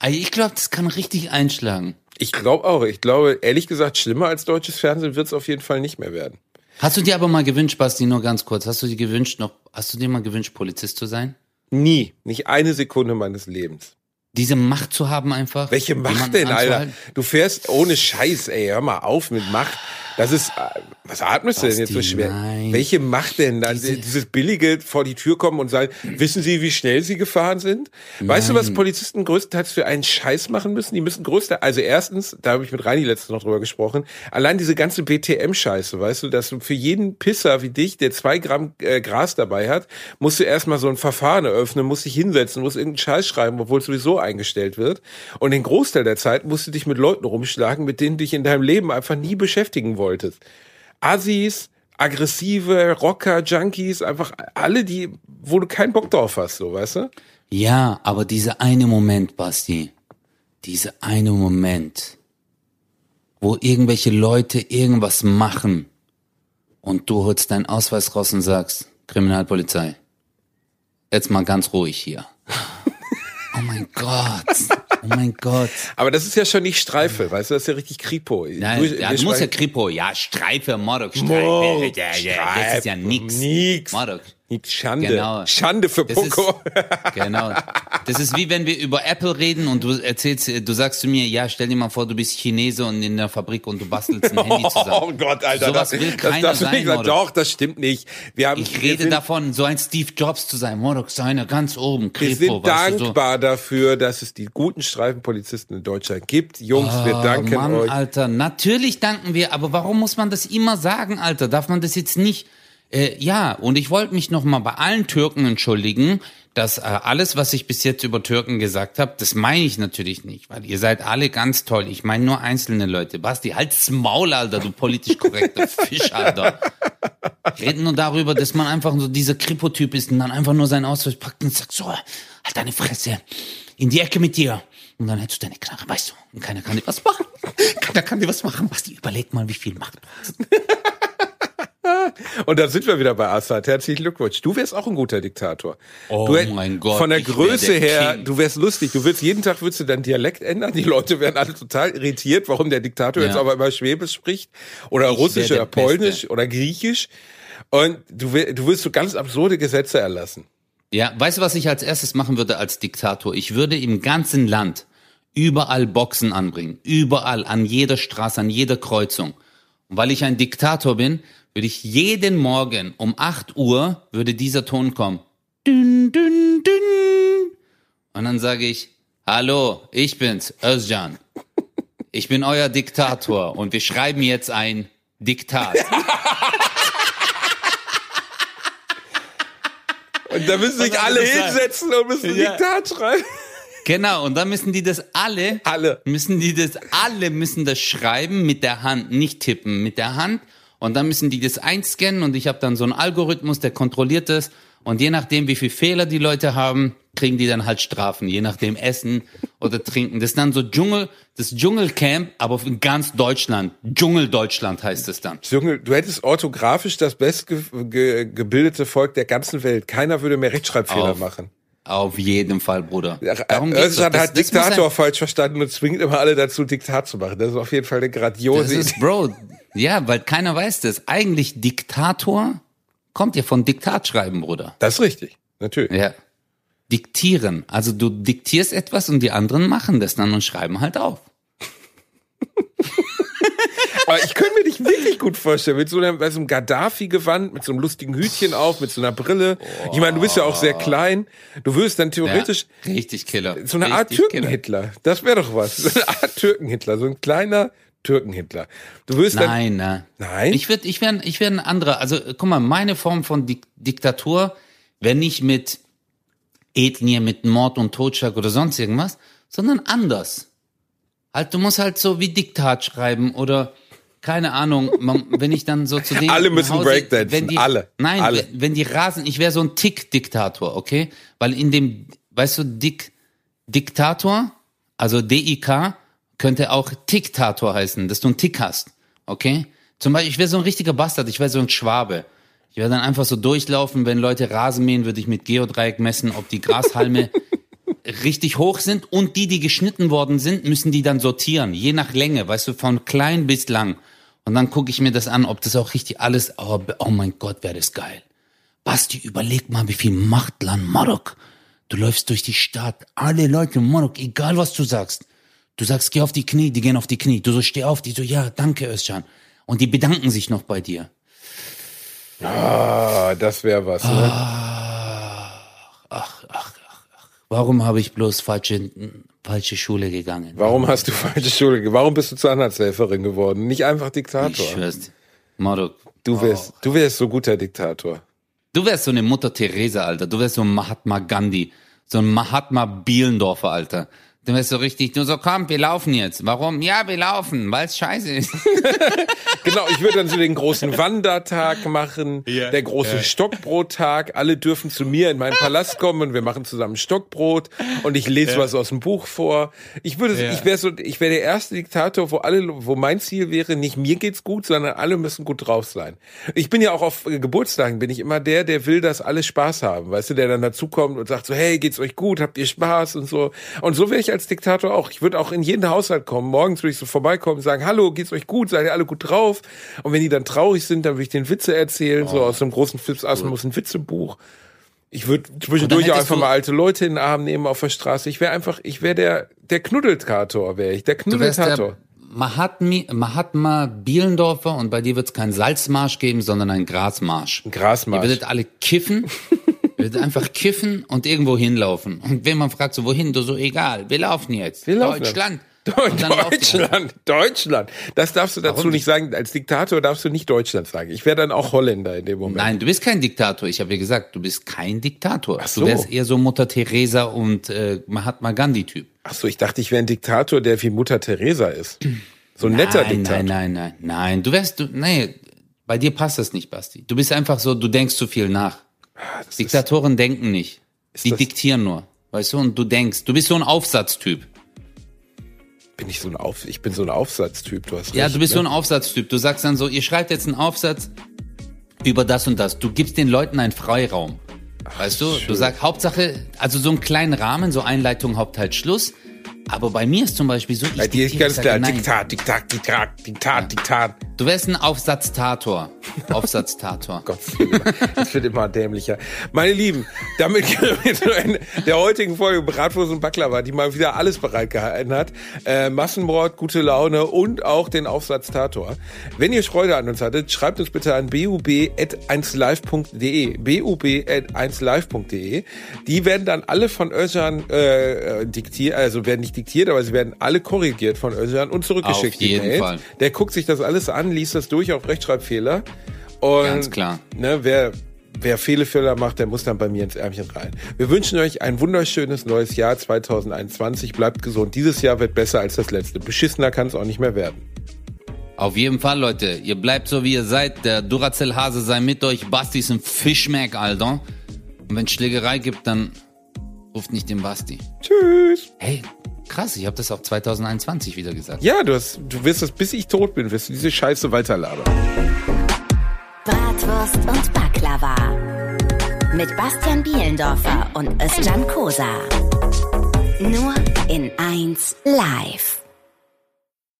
Ey, Ich glaube, das kann richtig einschlagen. Ich glaube auch. Ich glaube, ehrlich gesagt, schlimmer als deutsches Fernsehen wird es auf jeden Fall nicht mehr werden. Hast du dir aber mal gewünscht, Basti, nur ganz kurz, hast du dir gewünscht noch, hast du dir mal gewünscht, Polizist zu sein? Nie. Nicht eine Sekunde meines Lebens. Diese Macht zu haben einfach? Welche Macht denn, Alter? Du fährst ohne Scheiß, ey, hör mal auf mit Macht. Das ist, äh, was atmest du denn jetzt so schwer? nein. Welche Macht denn dann? Diese- Dieses billige vor die Tür kommen und sagen, wissen Sie, wie schnell Sie gefahren sind? Weißt du, was Polizisten größtenteils für einen Scheiß machen müssen? Die müssen größte, also erstens, da habe ich mit Reini letztens noch drüber gesprochen, allein diese ganze BTM-Scheiße, weißt du, dass du für jeden Pisser wie dich, der zwei Gramm äh, Gras dabei hat, musst du erstmal so ein Verfahren eröffnen, musst dich hinsetzen, musst irgendeinen Scheiß schreiben, obwohl es sowieso eingestellt wird. Und den Großteil der Zeit musst du dich mit Leuten rumschlagen, mit denen du dich in deinem Leben einfach nie beschäftigen wolltest. Assis, aggressive Rocker, Junkies, einfach alle, die, wo du keinen Bock drauf hast, so, weißt du? Ja, aber dieser eine Moment, Basti, dieser eine Moment, wo irgendwelche Leute irgendwas machen und du holst deinen Ausweis raus und sagst, Kriminalpolizei, jetzt mal ganz ruhig hier. Oh mein Gott, oh mein Gott. Aber das ist ja schon nicht Streife, weißt du, das ist ja richtig Kripo. Nein, Du- ja, du musst ja Kripo, ja, Streife, Mordok, Streife, Mord, ja, ja, das ist ja Streife, nix. nix. Mordok. Schande. Genau. Schande für Das ist, Poco. genau. Das ist wie wenn wir über Apple reden und du erzählst, du sagst zu mir, ja, stell dir mal vor, du bist Chinese und in der Fabrik und du bastelst ein Handy zusammen. Oh Gott, Alter. Sowas das, will das keiner du sein, nicht. Doch, das stimmt nicht. Wir haben, Ich wir rede sind, davon, so ein Steve Jobs zu sein. Mordok, seiner ganz oben, Wir Kripo, sind weißt du, so. dankbar dafür, dass es die guten Streifenpolizisten in Deutschland gibt. Jungs, wir Oh, danken Mann, euch. Alter, natürlich danken wir, aber warum muss man das immer sagen, Alter? Darf man das jetzt nicht? Äh, ja, und ich wollte mich noch mal bei allen Türken entschuldigen, dass äh, alles, was ich bis jetzt über Türken gesagt habe, das meine ich natürlich nicht, weil ihr seid alle ganz toll. Ich meine nur einzelne Leute. Basti, halt's Maul, Alter, du politisch korrekter Fisch, Alter. Reden nur darüber, dass man einfach so dieser Kripo-Typ ist und dann einfach nur seinen Ausweis packt und sagt so, halt deine Fresse, in die Ecke mit dir. Und dann hättest du deine Knarre, weißt du, und keiner kann dir was machen. Keiner kann dir was machen. Basti, überleg mal, wie viel Macht du hast. Und da sind wir wieder bei Assad. Herzlichen Glückwunsch. Du wärst auch ein guter Diktator. Oh du, mein Gott, Von der Größe der her, King. du wärst lustig. Du würdest jeden Tag würdest du deinen Dialekt ändern. Die Leute wären alle total irritiert, warum der Diktator Ja. jetzt aber immer Schwäbisch spricht oder Ich Russisch oder Polnisch Beste. oder Griechisch. Und du, wär- du wirst so ganz absurde Gesetze erlassen. Ja, weißt du, was ich als erstes machen würde als Diktator? Ich würde im ganzen Land überall Boxen anbringen. Überall, an jeder Straße, an jeder Kreuzung. Und weil ich ein Diktator bin, würde ich jeden Morgen um 8 Uhr würde dieser Ton kommen. Dün, dün, dün. Und dann sage ich, hallo, ich bin's, Özcan. Ich bin euer Diktator und wir schreiben jetzt ein Diktat. Und da müssen sich alle sein. hinsetzen und müssen ein Ja. Diktat schreiben. Genau, und dann müssen die das alle, Alle. müssen die das, alle müssen das schreiben mit der Hand, nicht tippen, mit der Hand. Und dann müssen die das einscannen und ich habe dann so einen Algorithmus, der kontrolliert das. Und je nachdem, wie viel Fehler die Leute haben, kriegen die dann halt Strafen, je nachdem Essen oder Trinken. Das ist dann so Dschungel, das Dschungelcamp, aber in ganz Deutschland. Dschungeldeutschland heißt es dann. Junge, du hättest orthografisch das bestgebildete Volk der ganzen Welt. Keiner würde mehr Rechtschreibfehler Auf. machen. Auf jeden Fall, Bruder. Darum geht's doch. Özcan Das- hat das Diktator falsch verstanden und zwingt immer alle dazu, Diktat zu machen. Das ist auf jeden Fall eine Das grandiose ist, Bro, ja, weil keiner weiß das. Eigentlich Diktator kommt ja von Diktat schreiben, Bruder. Das ist richtig, natürlich. Ja. Diktieren. Also du diktierst etwas und die anderen machen das dann und schreiben halt auf. Aber ich könnte mir dich wirklich gut vorstellen, mit so einem, so einem Gaddafi-Gewand, mit so einem lustigen Hütchen auf, mit so einer Brille. Ich meine, du bist ja auch sehr klein. Du würdest dann theoretisch ja, richtig Killer. so eine Art Richtig Killer. Türkenhitler. Das wäre doch was. So eine Art Türkenhitler. So ein kleiner Türkenhitler. Du wirst dann, Nein, nein. Nein? Ich würde, ich wäre, ich wäre ein anderer. Also, guck mal, meine Form von Dik Diktatur wäre nicht mit Ethnie, mit Mord und Totschlag oder sonst irgendwas, sondern anders. Halt, du musst halt so wie Diktat schreiben oder keine Ahnung, man, wenn ich dann so zu denen Alle müssen Hause- Breakdancen, wenn die, alle, Nein, alle. Wenn, wenn die rasen, ich wäre so ein Tick-Diktator, okay? Weil in dem, weißt du, Dick, Diktator, also D-I-K, könnte auch Diktator heißen, dass du einen Tick hast, okay? Zum Beispiel, ich wäre so ein richtiger Bastard, ich wäre so ein Schwabe. Ich wäre dann einfach so durchlaufen, wenn Leute Rasen mähen, würde ich mit Geodreieck messen, ob die Grashalme richtig hoch sind und die, die geschnitten worden sind, müssen die dann sortieren, je nach Länge, weißt du, von klein bis lang. Und dann gucke ich mir das an, ob das auch richtig alles, oh, oh mein Gott, wäre das geil. Basti, überleg mal, wie viel Machtland Marok. Du läufst durch die Stadt, alle Leute in Marok, egal was du sagst. Du sagst, geh auf die Knie, die gehen auf die Knie. Du so, steh auf, die so, ja, danke, Özcan. Und die bedanken sich noch bei dir. ah, das wäre was. Ne? Warum habe ich bloß falsche, falsche Schule gegangen? Warum hast du falsche Schule? ge- Warum bist du Zahnarzthelferin geworden? Nicht einfach Ich Diktator. schwör's. dir. Marok, Du wärst, du wärst so guter Diktator. Du wärst so eine Mutter Teresa, Alter. Du wärst so ein Mahatma Gandhi. So ein Mahatma Bielendorfer, Alter. Du wärst so richtig, du so, komm, wir laufen jetzt. Warum? Ja, wir laufen, weil es scheiße ist. Genau, ich würde dann so den großen Wandertag machen, Ja. der große Stockbrottag. Alle dürfen zu mir in meinen Palast kommen und wir machen zusammen Stockbrot und ich lese was aus dem Buch vor. Ich würde, ich wäre so, ich wäre der erste Diktator, wo alle, wo mein Ziel wäre, nicht mir geht's gut, sondern alle müssen gut drauf sein. Ich bin ja auch auf Geburtstagen bin ich immer der, der will, dass alle Spaß haben, weißt du, der dann dazukommt und sagt so, hey, geht's euch gut, habt ihr Spaß und so. Und so wäre ich ich als Diktator auch. Ich würde auch in jeden Haushalt kommen, morgens würde ich so vorbeikommen und sagen, hallo, geht's euch gut? Seid ihr alle gut drauf? Und wenn die dann traurig sind, dann würde ich den Witze erzählen, so aus einem großen Fips Asmus ein Witzebuch. Ich würde zwischendurch auch einfach mal alte Leute in den Arm nehmen auf der Straße. Ich wäre einfach, ich wäre der, der Knuddeltator, wäre ich. Der der Mahatmi, Mahatma Bielendorfer und bei dir wird es keinen Salzmarsch geben, sondern einen Grasmarsch. Ihr Grasmarsch. werdet alle kiffen, ihr einfach kiffen und irgendwo hinlaufen. Und wenn man fragt, so wohin, du so, egal, wir laufen jetzt. Wir laufen Deutschland. Deutschland, Deutschland. Das darfst du dazu Warum nicht sagen. Als Diktator darfst du nicht Deutschland sagen. Ich wäre dann auch Holländer in dem Moment. Nein, du bist kein Diktator. Ich habe ja gesagt, du bist kein Diktator. so. Du wärst eher so Mutter Teresa und äh, Mahatma Gandhi Typ. Ach so, ich dachte, ich wäre ein Diktator, der wie Mutter Teresa ist. So ein netter nein, Diktator. nein, nein, nein, nein. Du wärst, du, nee, bei dir passt das nicht, Basti. Du bist einfach so, du denkst zu viel nach. Diktatoren denken nicht. Die das- diktieren nur. Weißt du, und du denkst, du bist so ein Aufsatztyp. Bin ich so ein Auf, ich bin so ein Aufsatztyp, du hast Ja, recht, du bist ne? so ein Aufsatztyp. Du sagst dann so, ihr schreibt jetzt einen Aufsatz über das und das. Du gibst den Leuten einen Freiraum. Weißt du, du sagst Hauptsache, also so einen kleinen Rahmen, so Einleitung, Hauptteil, Schluss. Aber bei mir ist zum Beispiel so, ich Bei dir ist ganz klar. Diktat, Diktat, Diktat, Diktat, Diktat. Du wärst ein Aufsatztator. Aufsatztator. Gott, das wird, immer, dämlicher. Meine Lieben, damit gehen wir zu Ende der heutigen Folge Bratwurst und Baklava, die mal wieder alles bereitgehalten hat. Äh, Massenmord, gute Laune und auch den Aufsatz Tator. Wenn ihr Freude an uns hattet, schreibt uns bitte an bub.1live.de bub.1live.de Die werden dann alle von Özcan äh, diktiert, also werden nicht diktiert, aber sie werden alle korrigiert von Özcan und zurückgeschickt. Auf jeden. Fall. Der guckt sich das alles an, liest das durch auf Rechtschreibfehler. Und Ganz klar. Ne, wer, wer viele Fehler macht, der muss dann bei mir ins Ärmchen rein. Wir wünschen euch ein wunderschönes neues Jahr 2021. Bleibt gesund. Dieses Jahr wird besser als das letzte. Beschissener kann es auch nicht mehr werden. Auf jeden Fall, Leute. Ihr bleibt so, wie ihr seid. Der Duracell-Hase sei mit euch. Basti ist ein Fischmeck, Alter. Und wenn es Schlägerei gibt, dann ruft nicht den Basti. Tschüss. Hey, krass, ich habe das auch 2021 wieder gesagt. Ja, du, hast, du wirst das, bis ich tot bin, wirst du diese Scheiße weiterlabern. Bratwurst und Baklava. Mit Bastian Bielendorfer und Özcan Kosa. Nur in 1 live.